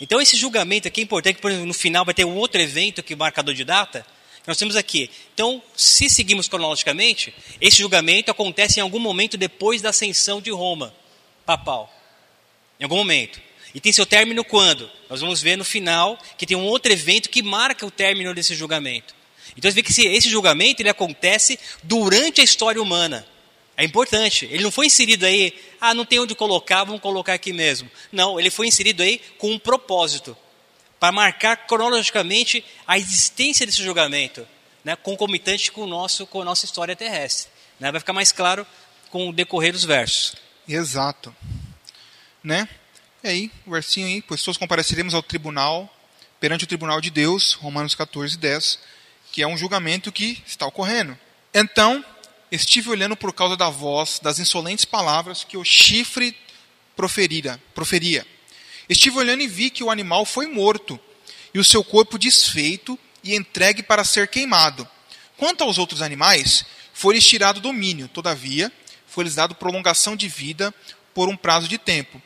Então, esse julgamento aqui é importante, porque no final vai ter um outro evento que marcador de data, que nós temos aqui. Então, se seguimos cronologicamente, esse julgamento acontece em algum momento depois da ascensão de Roma, papal. Em algum momento. E tem seu término quando? Nós vamos ver no final que tem um outro evento que marca o término desse julgamento. Então você vê que esse, esse julgamento ele acontece durante a história humana. É importante. Ele não foi inserido aí, ah, não tem onde colocar, vamos colocar aqui mesmo. Não, ele foi inserido aí com um propósito para marcar cronologicamente a existência desse julgamento, né, concomitante com, o nosso, com a nossa história terrestre. Né, vai ficar mais claro com o decorrer dos versos. Exato. Né? E aí, o versinho aí, pois todos compareceremos ao tribunal, perante o tribunal de Deus, Romanos 14, 10 que é um julgamento que está ocorrendo. Então, estive olhando por causa da voz, das insolentes palavras que o chifre proferira, proferia. Estive olhando e vi que o animal foi morto, e o seu corpo desfeito e entregue para ser queimado. Quanto aos outros animais, foi-lhes tirado domínio, todavia, foi-lhes dado prolongação de vida por um prazo de tempo,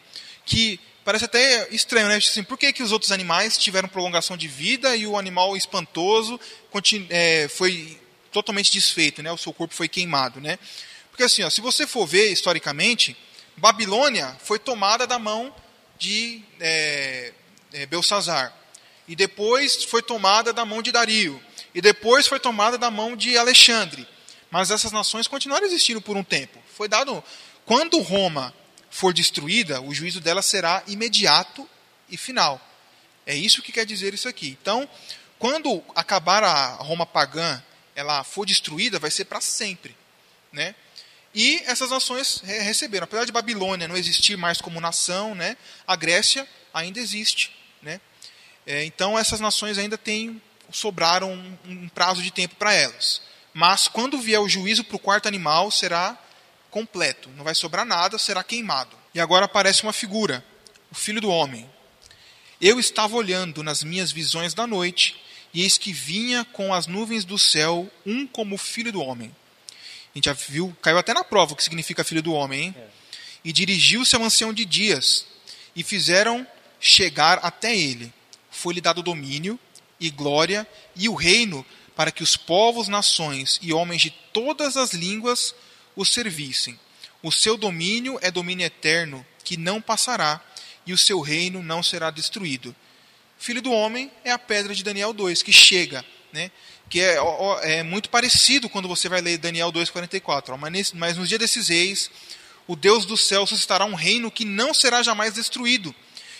que parece até estranho, né? Assim, por que, que os outros animais tiveram prolongação de vida e o animal espantoso é, foi totalmente desfeito, né? O seu corpo foi queimado, né? Porque assim, ó, se você for ver historicamente, Babilônia foi tomada da mão de é, é, Belsazar e depois foi tomada da mão de Dario e depois foi tomada da mão de Alexandre. Mas essas nações continuaram existindo por um tempo. Foi dado quando Roma for destruída, o juízo dela será imediato e final. É isso que quer dizer isso aqui. Então, quando acabar a Roma pagã, ela for destruída, vai ser para sempre, né? E essas nações receberam, apesar de Babilônia não existir mais como nação, né? A Grécia ainda existe, né? É, então essas nações ainda têm sobraram um, um prazo de tempo para elas. Mas quando vier o juízo para o quarto animal, será completo, não vai sobrar nada, será queimado. E agora aparece uma figura, o filho do homem. Eu estava olhando nas minhas visões da noite, e eis que vinha com as nuvens do céu um como filho do homem. A gente já viu, caiu até na prova o que significa filho do homem, hein? É. E dirigiu-se ao ancião de dias, e fizeram chegar até ele. Foi-lhe dado domínio e glória e o reino para que os povos, nações e homens de todas as línguas o servissem. O seu domínio é domínio eterno, que não passará, e o seu reino não será destruído. Filho do homem é a pedra de Daniel 2, que chega, né? que é, é muito parecido quando você vai ler Daniel 2,44. Mas, mas nos dias desses reis, o Deus do céu suscitará um reino que não será jamais destruído.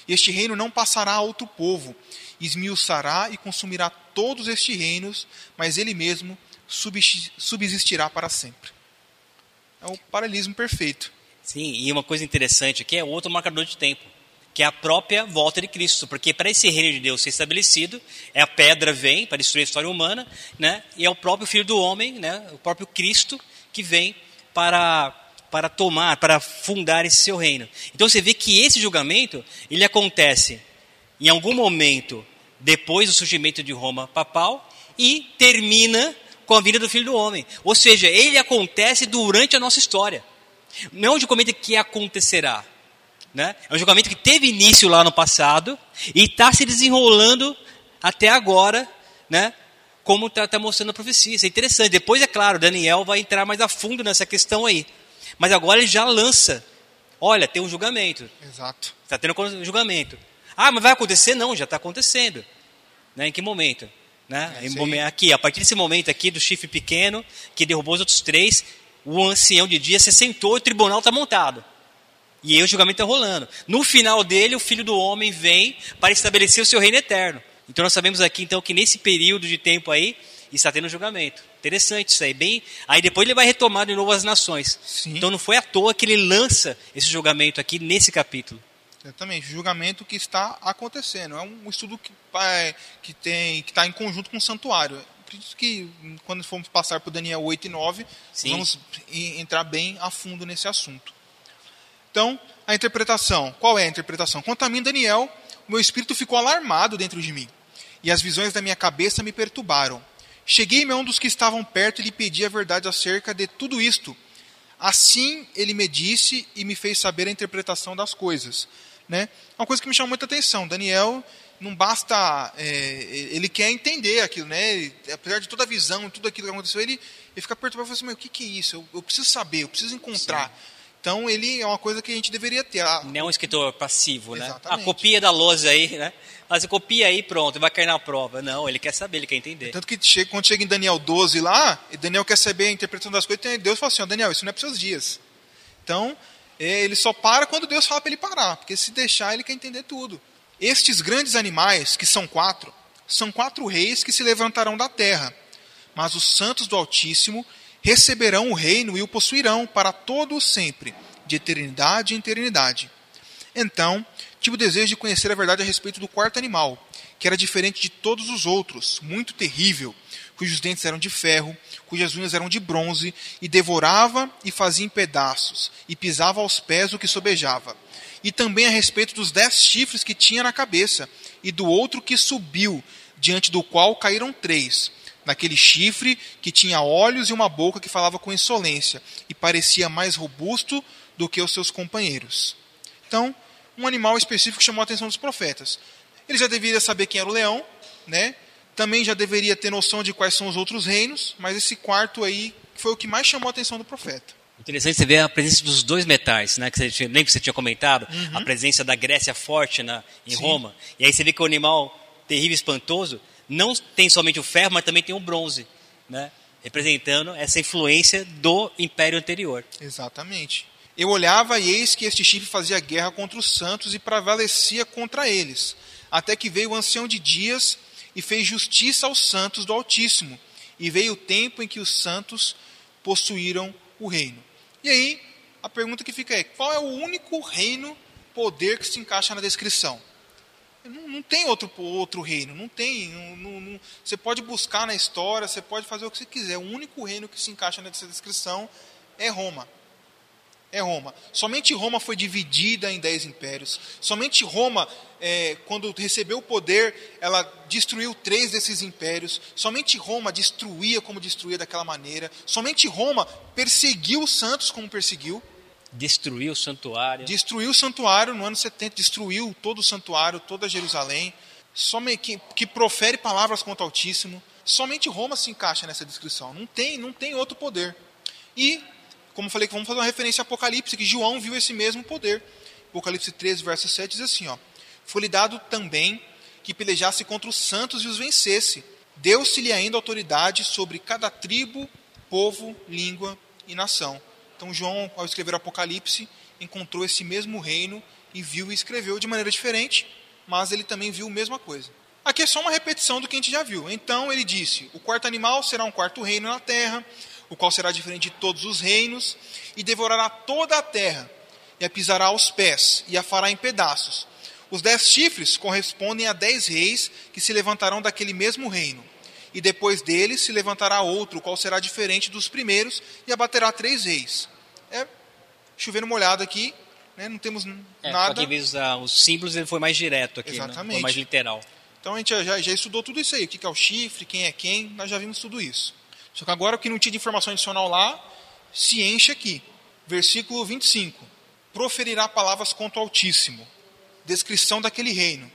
E este reino não passará a outro povo. Esmiuçará e consumirá todos estes reinos, mas ele mesmo subsistirá para sempre. É o paralelismo perfeito. Sim, e uma coisa interessante aqui é outro marcador de tempo, que é a própria volta de Cristo, porque para esse reino de Deus ser estabelecido, é a pedra vem para destruir a história humana, né? E é o próprio Filho do Homem, né? O próprio Cristo que vem para para tomar, para fundar esse seu reino. Então você vê que esse julgamento ele acontece em algum momento depois do surgimento de Roma papal e termina com a vinda do Filho do Homem. Ou seja, ele acontece durante a nossa história. Não é um julgamento que acontecerá. Né? É um julgamento que teve início lá no passado e está se desenrolando até agora, né? como está tá mostrando a profecia. Isso é interessante. Depois, é claro, Daniel vai entrar mais a fundo nessa questão aí. Mas agora ele já lança. Olha, tem um julgamento. Exato. Está tendo um julgamento. Ah, mas vai acontecer? Não, já está acontecendo. Né? Em que momento? Né? É, aqui, a partir desse momento aqui do chifre pequeno, que derrubou os outros três, o ancião de dia se sentou e o tribunal está montado. E aí o julgamento está rolando. No final dele, o filho do homem vem para estabelecer o seu reino eterno. Então nós sabemos aqui então que nesse período de tempo aí está tendo julgamento. Interessante isso aí, bem. Aí depois ele vai retomar de novo as nações. Sim. Então não foi à toa que ele lança esse julgamento aqui nesse capítulo. Exatamente, julgamento que está acontecendo. É um estudo que, é, que tem que está em conjunto com o santuário. Isso que quando formos passar por Daniel 8 e 9, Sim. vamos entrar bem a fundo nesse assunto. Então, a interpretação. Qual é a interpretação? Quanto a mim, Daniel, o meu espírito ficou alarmado dentro de mim, e as visões da minha cabeça me perturbaram. Cheguei-me a um dos que estavam perto e lhe pedi a verdade acerca de tudo isto. Assim ele me disse e me fez saber a interpretação das coisas. Né? Uma coisa que me chama muita atenção, Daniel não basta, é, ele quer entender aquilo, né? apesar de toda a visão, tudo aquilo que aconteceu, ele, ele fica perturbado e fala assim, mas o que, que é isso? Eu, eu preciso saber, eu preciso encontrar. Sim. Então ele é uma coisa que a gente deveria ter. Não é um escritor passivo, né? A copia da lousa aí, né? Mas copia aí, pronto, vai cair na prova. Não, ele quer saber, ele quer entender. Tanto que chega, quando chega em Daniel 12 lá, e Daniel quer saber a interpretação das coisas, Deus fala assim, Daniel, isso não é para os seus dias. Então, ele só para quando Deus fala para ele parar, porque se deixar ele quer entender tudo. Estes grandes animais, que são quatro, são quatro reis que se levantarão da terra, mas os santos do Altíssimo receberão o reino e o possuirão para todo o sempre, de eternidade em eternidade. Então, tive o desejo de conhecer a verdade a respeito do quarto animal, que era diferente de todos os outros, muito terrível, cujos dentes eram de ferro, cujas unhas eram de bronze, e devorava e fazia em pedaços, e pisava aos pés o que sobejava. E também a respeito dos dez chifres que tinha na cabeça, e do outro que subiu, diante do qual caíram três. Naquele chifre que tinha olhos e uma boca que falava com insolência, e parecia mais robusto do que os seus companheiros. Então, um animal específico chamou a atenção dos profetas. Ele já deveria saber quem era o leão, né? Também já deveria ter noção de quais são os outros reinos, mas esse quarto aí foi o que mais chamou a atenção do profeta. Interessante você ver a presença dos dois metais, né? Que você tinha, lembra que você tinha comentado? Uhum. A presença da Grécia forte na, em Sim. Roma. E aí você vê que o animal terrível, espantoso, não tem somente o ferro, mas também tem o bronze, né? representando essa influência do império anterior. Exatamente. Eu olhava e eis que este chifre fazia guerra contra os santos e prevalecia contra eles, até que veio o ancião de dias e fez justiça aos santos do Altíssimo, e veio o tempo em que os santos possuíram o reino. E aí, a pergunta que fica é: qual é o único reino, poder que se encaixa na descrição? Não, não tem outro, outro reino, não tem. Não, não, você pode buscar na história, você pode fazer o que você quiser. O único reino que se encaixa nessa descrição é Roma. É Roma. Somente Roma foi dividida em dez impérios. Somente Roma, é, quando recebeu o poder, ela destruiu três desses impérios. Somente Roma destruía como destruía daquela maneira. Somente Roma perseguiu os santos como perseguiu. Destruiu o santuário. Destruiu o santuário no ano 70, destruiu todo o santuário, toda Jerusalém. Somente, que, que profere palavras contra o Altíssimo. Somente Roma se encaixa nessa descrição. Não tem, não tem outro poder. E, como falei, vamos fazer uma referência a Apocalipse, que João viu esse mesmo poder. Apocalipse 13, verso 7 diz assim: ó, Foi-lhe dado também que pelejasse contra os santos e os vencesse. Deu-se-lhe ainda autoridade sobre cada tribo, povo, língua e nação. Então João, ao escrever o Apocalipse, encontrou esse mesmo reino e viu e escreveu de maneira diferente, mas ele também viu a mesma coisa. Aqui é só uma repetição do que a gente já viu. Então ele disse: O quarto animal será um quarto reino na terra, o qual será diferente de todos os reinos, e devorará toda a terra, e a pisará aos pés, e a fará em pedaços. Os dez chifres correspondem a dez reis que se levantarão daquele mesmo reino e depois dele se levantará outro, qual será diferente dos primeiros, e abaterá três reis. É chovendo molhado aqui, né? não temos é, nada. Só que em usar os símbolos ele foi mais direto aqui, Exatamente. Né? foi mais literal. Então a gente já, já estudou tudo isso aí, o que é o chifre, quem é quem, nós já vimos tudo isso. Só que agora o que não tinha de informação adicional lá, se enche aqui. Versículo 25. Proferirá palavras contra o Altíssimo. Descrição daquele reino.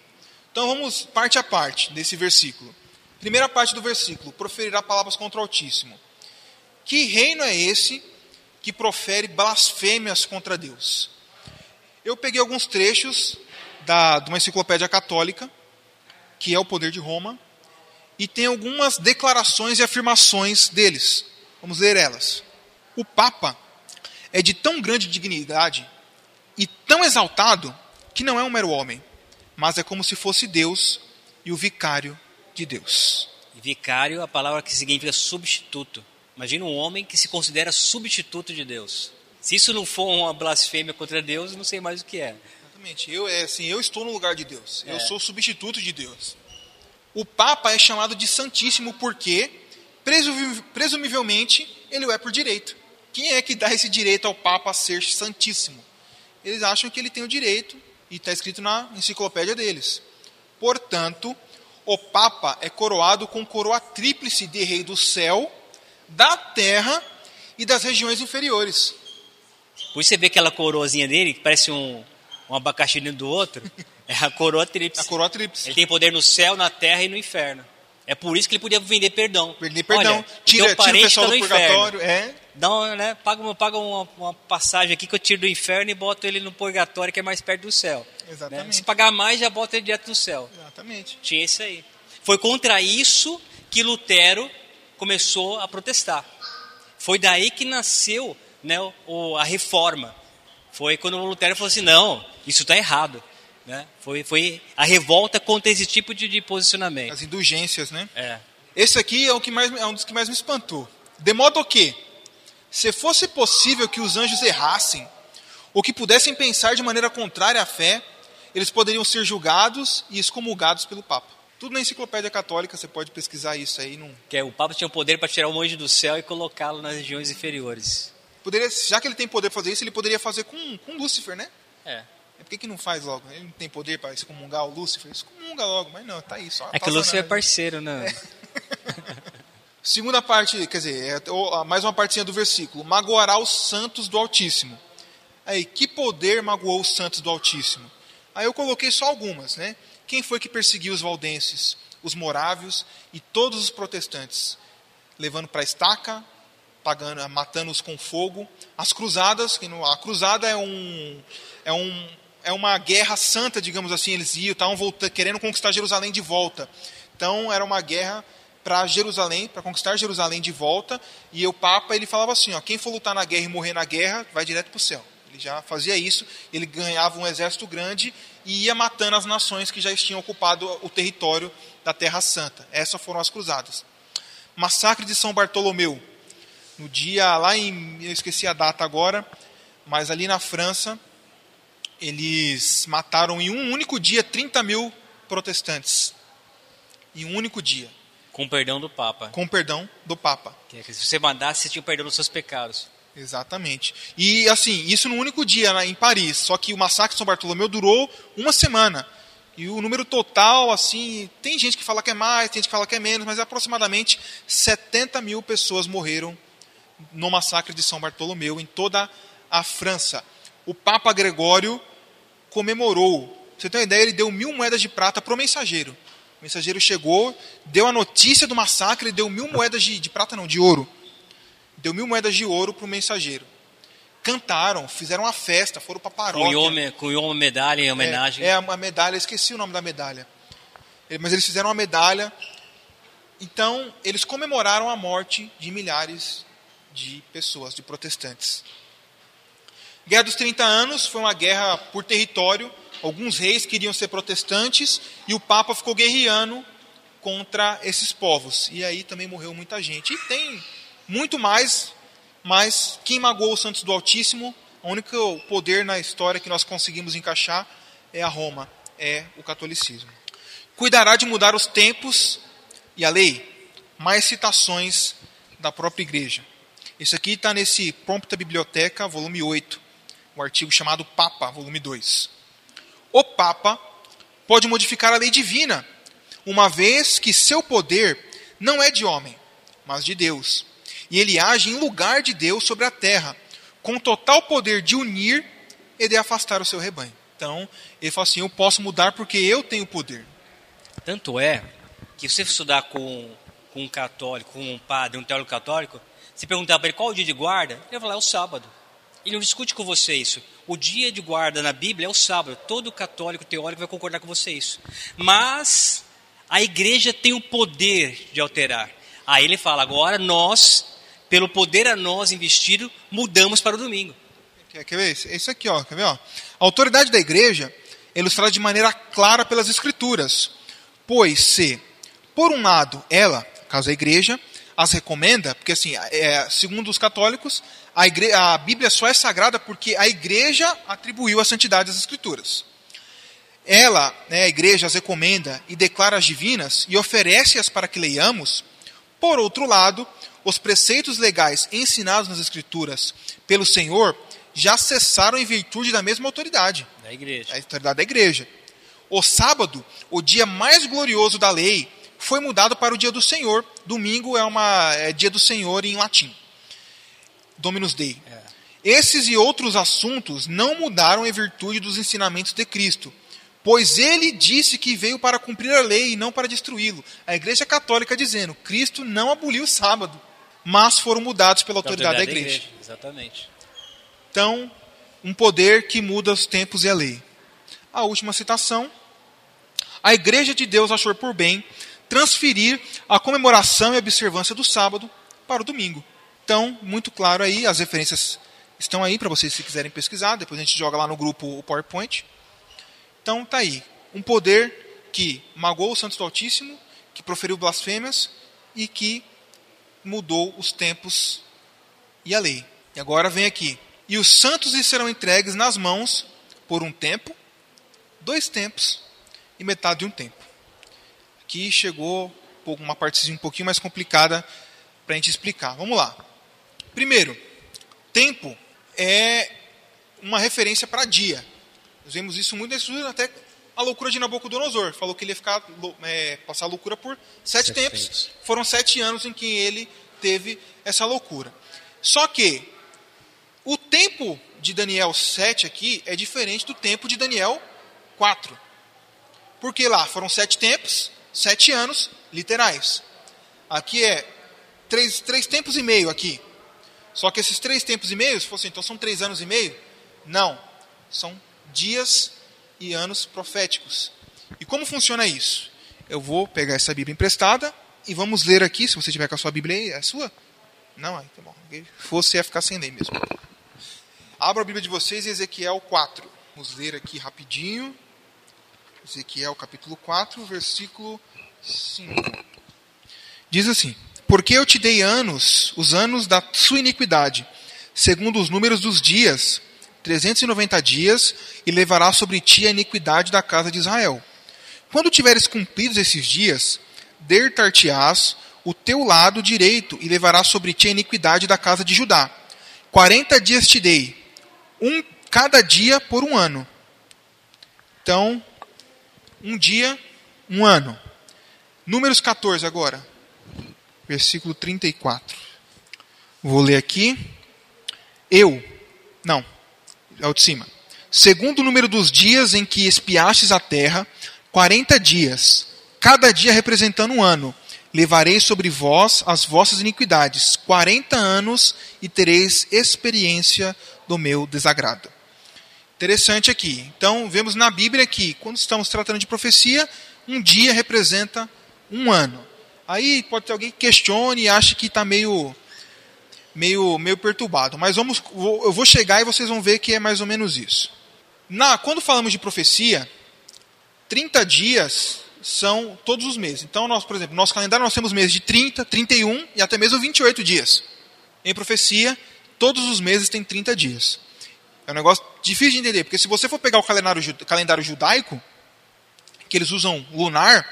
Então vamos parte a parte desse versículo. Primeira parte do versículo: proferirá palavras contra o Altíssimo. Que reino é esse que profere blasfêmias contra Deus? Eu peguei alguns trechos da, de uma enciclopédia católica, que é o poder de Roma, e tem algumas declarações e afirmações deles. Vamos ler elas. O Papa é de tão grande dignidade e tão exaltado que não é um mero homem, mas é como se fosse Deus e o vicário de Deus. Vicário, a palavra que significa substituto. Imagina um homem que se considera substituto de Deus. Se isso não for uma blasfêmia contra Deus, eu não sei mais o que é. Exatamente. Eu, é assim, eu estou no lugar de Deus. É. Eu sou substituto de Deus. O Papa é chamado de Santíssimo porque, presumivelmente, ele o é por direito. Quem é que dá esse direito ao Papa a ser Santíssimo? Eles acham que ele tem o direito, e está escrito na enciclopédia deles. Portanto, o Papa é coroado com coroa tríplice de rei do céu, da terra e das regiões inferiores. Por isso você vê aquela coroazinha dele, que parece um, um abacaxi dentro do outro, é a coroa tríplice. A coroa tríplice. Ele tem poder no céu, na terra e no inferno. É por isso que ele podia vender perdão. Vender perdão. Olha, tira, tira o pessoal tá do purgatório. É. Dá uma, né, paga, uma, paga uma, uma, passagem aqui que eu tiro do inferno e boto ele no purgatório, que é mais perto do céu. Né? Exatamente. Né? Se pagar mais, já bota ele direto no céu. Exatamente. Tinha isso aí. Foi contra isso que Lutero começou a protestar. Foi daí que nasceu né, a reforma. Foi quando o Lutero falou assim: não, isso está errado. Né? Foi, foi a revolta contra esse tipo de, de posicionamento. As indulgências, né? É. Esse aqui é, o que mais, é um dos que mais me espantou. De modo que, se fosse possível que os anjos errassem, ou que pudessem pensar de maneira contrária à fé, eles poderiam ser julgados e excomulgados pelo Papa. Tudo na enciclopédia católica, você pode pesquisar isso aí. Num... Que é, o Papa tinha o poder para tirar o anjo do céu e colocá-lo nas regiões inferiores. Poderia, já que ele tem poder para fazer isso, ele poderia fazer com, com Lúcifer, né? É. É por que, que não faz logo? Ele não tem poder para excomungar o Lúcifer? Excomunga logo, mas não, tá aí só. É que o Lúcifer é parceiro, né? É. [LAUGHS] Segunda parte, quer dizer, é, mais uma partinha do versículo: magoará os santos do Altíssimo. Aí, que poder magoou os santos do Altíssimo? Aí eu coloquei só algumas, né? Quem foi que perseguiu os valdenses, os morávios e todos os protestantes? Levando para a estaca, pagando, matando-os com fogo. As cruzadas, que a cruzada é um, é um é uma guerra santa, digamos assim, eles iam, estavam voltando, querendo conquistar Jerusalém de volta. Então era uma guerra para Jerusalém, para conquistar Jerusalém de volta, e o Papa ele falava assim, ó, quem for lutar na guerra e morrer na guerra, vai direto para o céu. Ele já fazia isso, ele ganhava um exército grande e ia matando as nações que já tinham ocupado o território da Terra Santa. Essas foram as cruzadas. Massacre de São Bartolomeu. No dia lá em, eu esqueci a data agora, mas ali na França, eles mataram em um único dia 30 mil protestantes. Em um único dia. Com perdão do Papa. Com perdão do Papa. Que, se você mandasse, você tinha perdão dos seus pecados. Exatamente. E assim, isso no único dia né, em Paris. Só que o massacre de São Bartolomeu durou uma semana. E o número total, assim, tem gente que fala que é mais, tem gente que fala que é menos, mas aproximadamente 70 mil pessoas morreram no massacre de São Bartolomeu em toda a França. O Papa Gregório comemorou. Você tem uma ideia? Ele deu mil moedas de prata para o mensageiro. O mensageiro chegou, deu a notícia do massacre, deu mil moedas de, de prata, não, de ouro. Deu mil moedas de ouro para o mensageiro. Cantaram, fizeram uma festa, foram para a paróquia. Cunhou, cunhou uma medalha em homenagem. É, é uma medalha, esqueci o nome da medalha. Mas eles fizeram uma medalha. Então, eles comemoraram a morte de milhares de pessoas, de protestantes. Guerra dos 30 anos foi uma guerra por território alguns reis queriam ser protestantes e o Papa ficou guerreando contra esses povos. E aí também morreu muita gente. E tem muito mais, mas quem magoou os santos do Altíssimo, o único poder na história que nós conseguimos encaixar é a Roma, é o catolicismo. Cuidará de mudar os tempos e a lei. Mais citações da própria igreja. Isso aqui está nesse Prompta Biblioteca, volume 8, o um artigo chamado Papa, volume 2 o Papa pode modificar a lei divina, uma vez que seu poder não é de homem, mas de Deus. E ele age em lugar de Deus sobre a terra, com total poder de unir e de afastar o seu rebanho. Então, ele fala assim: Eu posso mudar porque eu tenho poder. Tanto é que você estudar com, com um católico, com um padre, um teólogo católico, se perguntar para ele qual é o dia de guarda, ele vai falar: É o sábado. Ele não discute com você isso. O dia de guarda na Bíblia é o sábado. Todo católico teórico vai concordar com você isso. Mas a igreja tem o poder de alterar. Aí ele fala: agora nós, pelo poder a nós investido, mudamos para o domingo. Quer, ver? Isso aqui, ó, quer ver? Ó? A autoridade da igreja é ilustrada de maneira clara pelas Escrituras. Pois se, por um lado, ela, caso a igreja, as recomenda, porque assim, é, segundo os católicos, a, igre... a Bíblia só é sagrada porque a igreja atribuiu a santidade às Escrituras. Ela, né, a igreja, as recomenda e declara as divinas e oferece-as para que leiamos. Por outro lado, os preceitos legais ensinados nas Escrituras pelo Senhor já cessaram em virtude da mesma autoridade. Da igreja. A autoridade da igreja. O sábado, o dia mais glorioso da lei, foi mudado para o dia do Senhor. Domingo é uma é dia do Senhor em latim. Dominus Dei. É. Esses e outros assuntos não mudaram em virtude dos ensinamentos de Cristo, pois ele disse que veio para cumprir a lei e não para destruí-lo. A Igreja Católica dizendo: Cristo não aboliu o sábado, mas foram mudados pela autoridade, autoridade da, igreja. da igreja. Exatamente. Então, um poder que muda os tempos e a lei. A última citação. A Igreja de Deus achou por bem transferir a comemoração e observância do sábado para o domingo. Então, muito claro aí, as referências estão aí para vocês se quiserem pesquisar, depois a gente joga lá no grupo o PowerPoint. Então, tá aí, um poder que magoou o Santos do Altíssimo, que proferiu blasfêmias e que mudou os tempos e a lei. E agora vem aqui. E os santos lhe serão entregues nas mãos por um tempo, dois tempos e metade de um tempo. Chegou uma partezinha um pouquinho mais complicada para a gente explicar. Vamos lá. Primeiro, tempo é uma referência para dia. Nós vemos isso muito nesse estudo, até a loucura de Nabucodonosor. Falou que ele ia ficar, é, passar a loucura por sete, sete tempos. tempos. Foram sete anos em que ele teve essa loucura. Só que o tempo de Daniel 7 aqui é diferente do tempo de Daniel 4. Porque lá foram sete tempos, sete anos literais. Aqui é três, três tempos e meio aqui. Só que esses três tempos e meio, se fosse então são três anos e meio? Não. São dias e anos proféticos. E como funciona isso? eu vou pegar essa Bíblia emprestada e vamos ler aqui, se você tiver com a sua Bíblia aí, é sua? Não, aí tá bom. Se fosse, ia ficar sem ler mesmo. Abra a Bíblia de vocês em Ezequiel 4. Vamos ler aqui rapidinho. Ezequiel capítulo 4, versículo 5. Diz assim: Porque eu te dei anos, os anos da sua iniquidade, segundo os números dos dias, 390 dias, e levará sobre ti a iniquidade da casa de Israel. Quando tiveres cumpridos esses dias, der-te-ás o teu lado direito, e levará sobre ti a iniquidade da casa de Judá. Quarenta dias te dei, um cada dia por um ano. Então, um dia, um ano. Números 14 agora, versículo 34. Vou ler aqui. Eu, não, é o de cima. Segundo o número dos dias em que espiastes a terra, quarenta dias, cada dia representando um ano. Levarei sobre vós as vossas iniquidades, quarenta anos, e tereis experiência do meu desagrado. Interessante aqui. Então, vemos na Bíblia que, quando estamos tratando de profecia, um dia representa um ano. Aí pode ter alguém que questione e ache que está meio, meio, meio perturbado. Mas vamos, eu vou chegar e vocês vão ver que é mais ou menos isso. Na, quando falamos de profecia, 30 dias são todos os meses. Então, nós, por exemplo, no nosso calendário nós temos meses de 30, 31 e até mesmo 28 dias. Em profecia, todos os meses têm 30 dias. É um negócio difícil de entender, porque se você for pegar o calendário, calendário judaico, que eles usam lunar,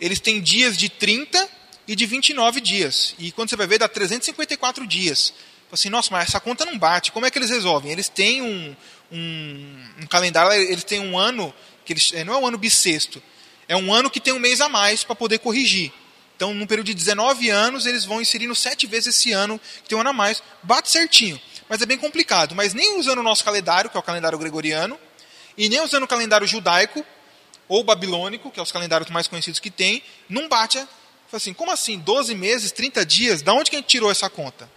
eles têm dias de 30 e de 29 dias. E quando você vai ver, dá 354 dias. Assim, nossa, mas essa conta não bate. Como é que eles resolvem? Eles têm um, um, um calendário, eles têm um ano, que eles, não é um ano bissexto, é um ano que tem um mês a mais para poder corrigir. Então, num período de 19 anos, eles vão inserindo sete vezes esse ano, que tem um ano a mais. Bate certinho mas é bem complicado. Mas nem usando o nosso calendário, que é o calendário gregoriano, e nem usando o calendário judaico ou babilônico, que é os calendários mais conhecidos que tem, não bate. Assim, como assim? 12 meses, 30 dias? Da onde que a gente tirou essa conta?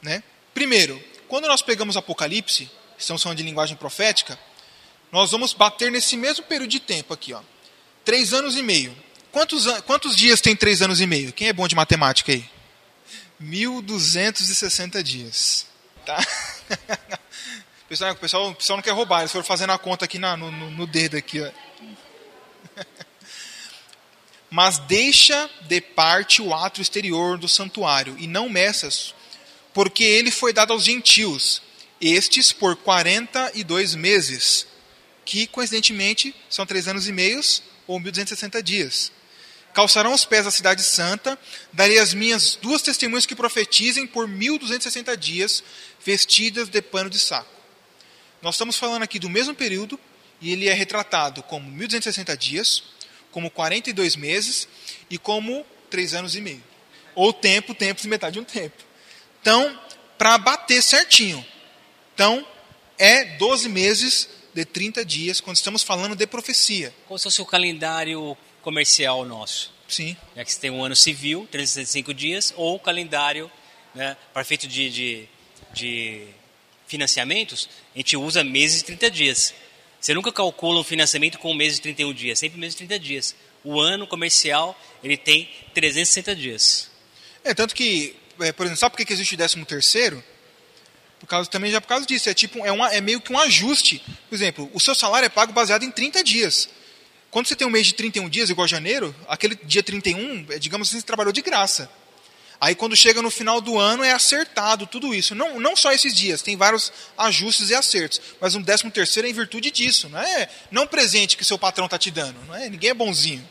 Né? Primeiro, quando nós pegamos Apocalipse, estamos falando de linguagem profética, nós vamos bater nesse mesmo período de tempo aqui. Ó. Três anos e meio. Quantos, quantos dias tem três anos e meio? Quem é bom de matemática aí? 1.260 dias. Tá? [LAUGHS] O pessoal, o pessoal, não quer roubar, eles foram fazendo a conta aqui na, no, no dedo aqui. Ó. [LAUGHS] Mas deixa de parte o ato exterior do santuário, e não meças, porque ele foi dado aos gentios, estes por 42 meses, que coincidentemente são três anos e meios, ou 1260 dias calçarão os pés da cidade santa, darei as minhas duas testemunhas que profetizem por 1260 dias, vestidas de pano de saco. Nós estamos falando aqui do mesmo período, e ele é retratado como 1260 dias, como 42 meses e como 3 anos e meio. Ou tempo, tempo e metade de um tempo. Então, para bater certinho. Então, é 12 meses de 30 dias, quando estamos falando de profecia. Qual é o seu calendário comercial nosso. Sim. É que você tem um ano civil, 365 dias, ou calendário né, para feito de, de, de financiamentos, a gente usa meses e 30 dias. Você nunca calcula um financiamento com meses e 31 dias, sempre meses e 30 dias. O ano comercial, ele tem 360 dias. É, tanto que, é, por exemplo, sabe por que existe o 13 terceiro? Por causa, também já por causa disso. É, tipo, é, uma, é meio que um ajuste. Por exemplo, o seu salário é pago baseado em 30 dias. Quando você tem um mês de 31 dias, igual janeiro, aquele dia 31, é, digamos assim, você trabalhou de graça. Aí quando chega no final do ano é acertado tudo isso. Não, não só esses dias, tem vários ajustes e acertos. Mas um décimo terceiro é em virtude disso. Não é não presente que seu patrão está te dando. Não é, ninguém é bonzinho.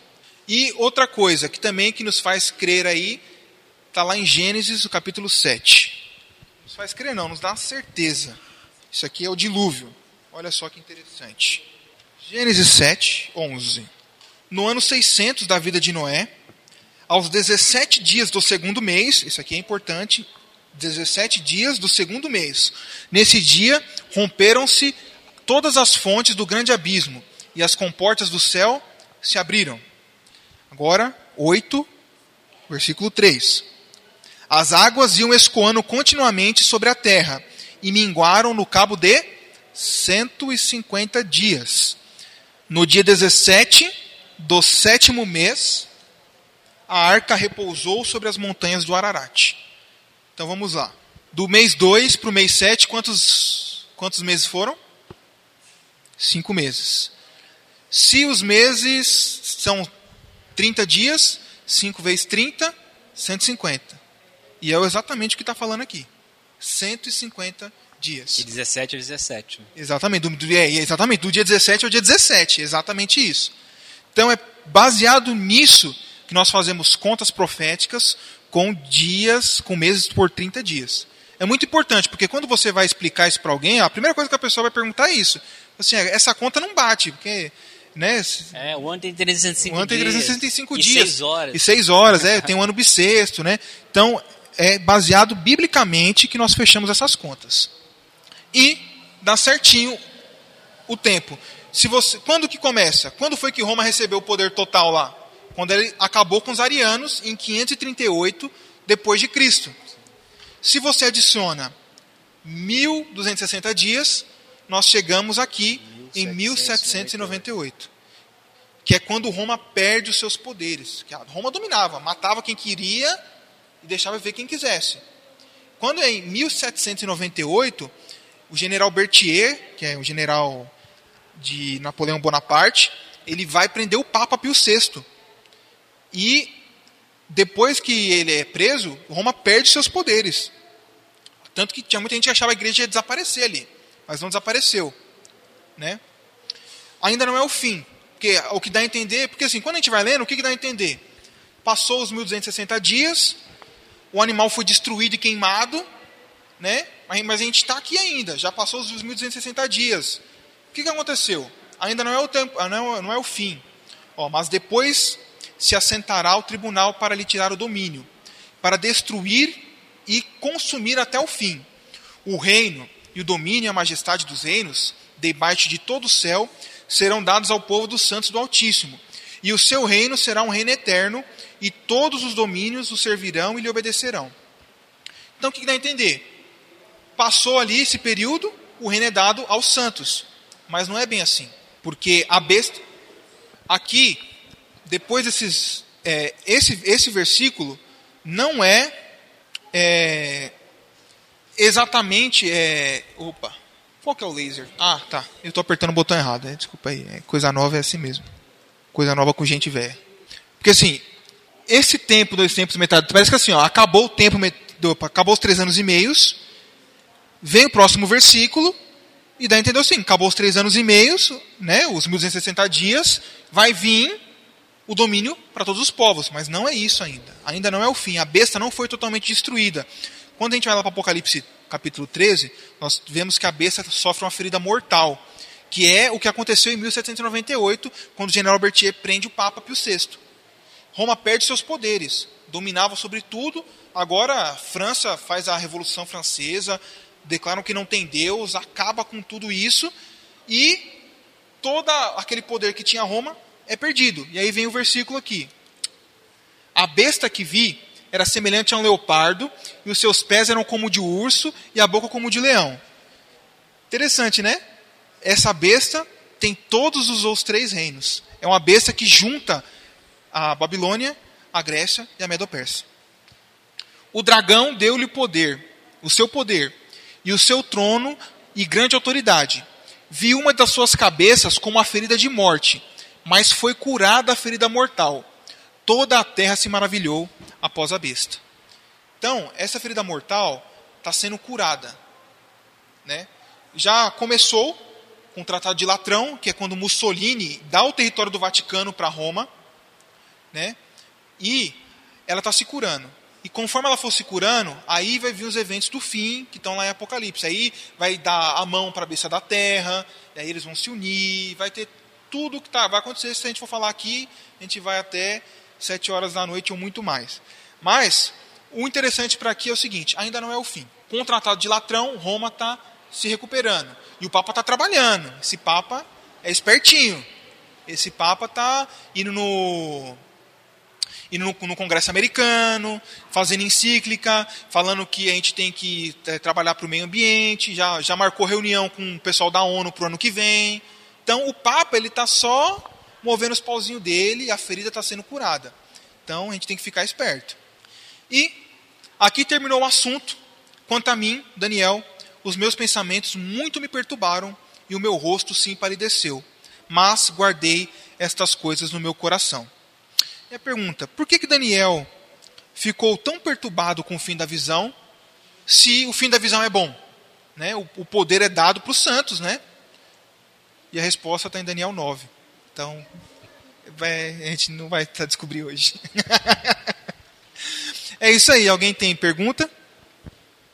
E outra coisa que também que nos faz crer aí, está lá em Gênesis, o capítulo 7. Nos faz crer não, nos dá certeza. Isso aqui é o dilúvio. Olha só que interessante. Gênesis 7, 11. No ano 600 da vida de Noé, aos 17 dias do segundo mês, isso aqui é importante, 17 dias do segundo mês. Nesse dia, romperam-se todas as fontes do grande abismo, e as comportas do céu se abriram. Agora, 8, versículo 3. As águas iam escoando continuamente sobre a terra, e minguaram no cabo de 150 dias. No dia 17, do sétimo mês, a arca repousou sobre as montanhas do Ararat. Então vamos lá. Do mês 2 para o mês 7, quantos, quantos meses foram? Cinco meses. Se os meses são 30 dias, 5 vezes 30, 150. E é exatamente o que está falando aqui. 150 dias. De 17 a 17. Exatamente do, do, é, exatamente, do dia 17 ao dia 17. Exatamente isso. Então é baseado nisso que nós fazemos contas proféticas com dias, com meses por 30 dias. É muito importante, porque quando você vai explicar isso para alguém, a primeira coisa que a pessoa vai perguntar é isso. Assim, essa conta não bate, porque né? É, o ano tem 365 o ano tem 365 dias. dias. E 6 horas. E 6 horas, é, [LAUGHS] tem um ano bissexto, né? Então, é baseado biblicamente que nós fechamos essas contas. E dá certinho o tempo. Se você, quando que começa? Quando foi que Roma recebeu o poder total lá? Quando ele acabou com os arianos em 538 depois de Cristo. Se você adiciona 1260 dias, nós chegamos aqui 1798. em 1798. Que é quando Roma perde os seus poderes. Que Roma dominava, matava quem queria e deixava ver quem quisesse. Quando é em 1798, o general Berthier, que é o general de Napoleão Bonaparte, ele vai prender o Papa Pio VI. E depois que ele é preso, Roma perde seus poderes. Tanto que tinha muita gente que achava a igreja ia desaparecer ali, mas não desapareceu, né? Ainda não é o fim, porque o que dá a entender, porque assim, quando a gente vai lendo, o que, que dá a entender? Passou os 1260 dias, o animal foi destruído e queimado, né? Mas a gente está aqui ainda, já passou os 1260 dias. O que, que aconteceu? Ainda não é o tempo, não é, não é o fim. Ó, mas depois se assentará o tribunal para lhe tirar o domínio, para destruir e consumir até o fim. O reino e o domínio e a majestade dos reinos, debaixo de todo o céu, serão dados ao povo dos santos do Altíssimo. E o seu reino será um reino eterno, e todos os domínios o servirão e lhe obedecerão. Então o que dá a entender? Passou ali esse período, o reino é dado aos santos. Mas não é bem assim. Porque a besta. Aqui, depois desses. É, esse, esse versículo não é, é exatamente. É, opa, qual que é o laser? Ah, tá. Eu estou apertando o botão errado. É, desculpa aí. É, coisa nova é assim mesmo. Coisa nova com gente velha. Porque assim, esse tempo, dois tempos, metade. Parece que assim, ó, acabou o tempo, opa, acabou os três anos e meios. Vem o próximo versículo e dá a entender assim: acabou os três anos e meios, né, os 1260 dias, vai vir o domínio para todos os povos. Mas não é isso ainda. Ainda não é o fim. A besta não foi totalmente destruída. Quando a gente vai lá para Apocalipse capítulo 13, nós vemos que a besta sofre uma ferida mortal, que é o que aconteceu em 1798, quando o general Berthier prende o Papa Pio VI. Roma perde seus poderes, dominava sobre tudo, agora a França faz a Revolução Francesa, declaram que não tem Deus, acaba com tudo isso e todo aquele poder que tinha Roma é perdido. E aí vem o versículo aqui. A besta que vi era semelhante a um leopardo, e os seus pés eram como de urso e a boca como de leão. Interessante, né? Essa besta tem todos os outros três reinos. É uma besta que junta a Babilônia, a Grécia e a Medo-Persa. O dragão deu-lhe poder, o seu poder, e o seu trono e grande autoridade. Vi uma das suas cabeças com uma ferida de morte, mas foi curada a ferida mortal. Toda a terra se maravilhou após a besta. Então, essa ferida mortal está sendo curada. Né? Já começou com o Tratado de Latrão, que é quando Mussolini dá o território do Vaticano para Roma, né? e ela está se curando. E conforme ela for se curando, aí vai vir os eventos do fim, que estão lá em Apocalipse. Aí vai dar a mão para a besta da terra, aí eles vão se unir, vai ter tudo que tá, vai acontecer. Se a gente for falar aqui, a gente vai até sete horas da noite ou muito mais. Mas o interessante para aqui é o seguinte: ainda não é o fim. Com o Tratado de Latrão, Roma está se recuperando. E o Papa está trabalhando. Esse Papa é espertinho. Esse Papa está indo no indo no, no, Congresso americano, fazendo encíclica, falando que a gente tem que é, trabalhar para o meio ambiente, já, já marcou reunião com o pessoal da ONU para o ano que vem. Então o Papa ele está só movendo os pauzinhos dele e a ferida está sendo curada. Então a gente tem que ficar esperto. E aqui terminou o assunto. Quanto a mim, Daniel, os meus pensamentos muito me perturbaram e o meu rosto se empalideceu. Mas guardei estas coisas no meu coração. E a pergunta: por que, que Daniel ficou tão perturbado com o fim da visão, se o fim da visão é bom? Né? O, o poder é dado para os santos, né? E a resposta está em Daniel 9. Então, vai, a gente não vai descobrir hoje. [LAUGHS] é isso aí. Alguém tem pergunta?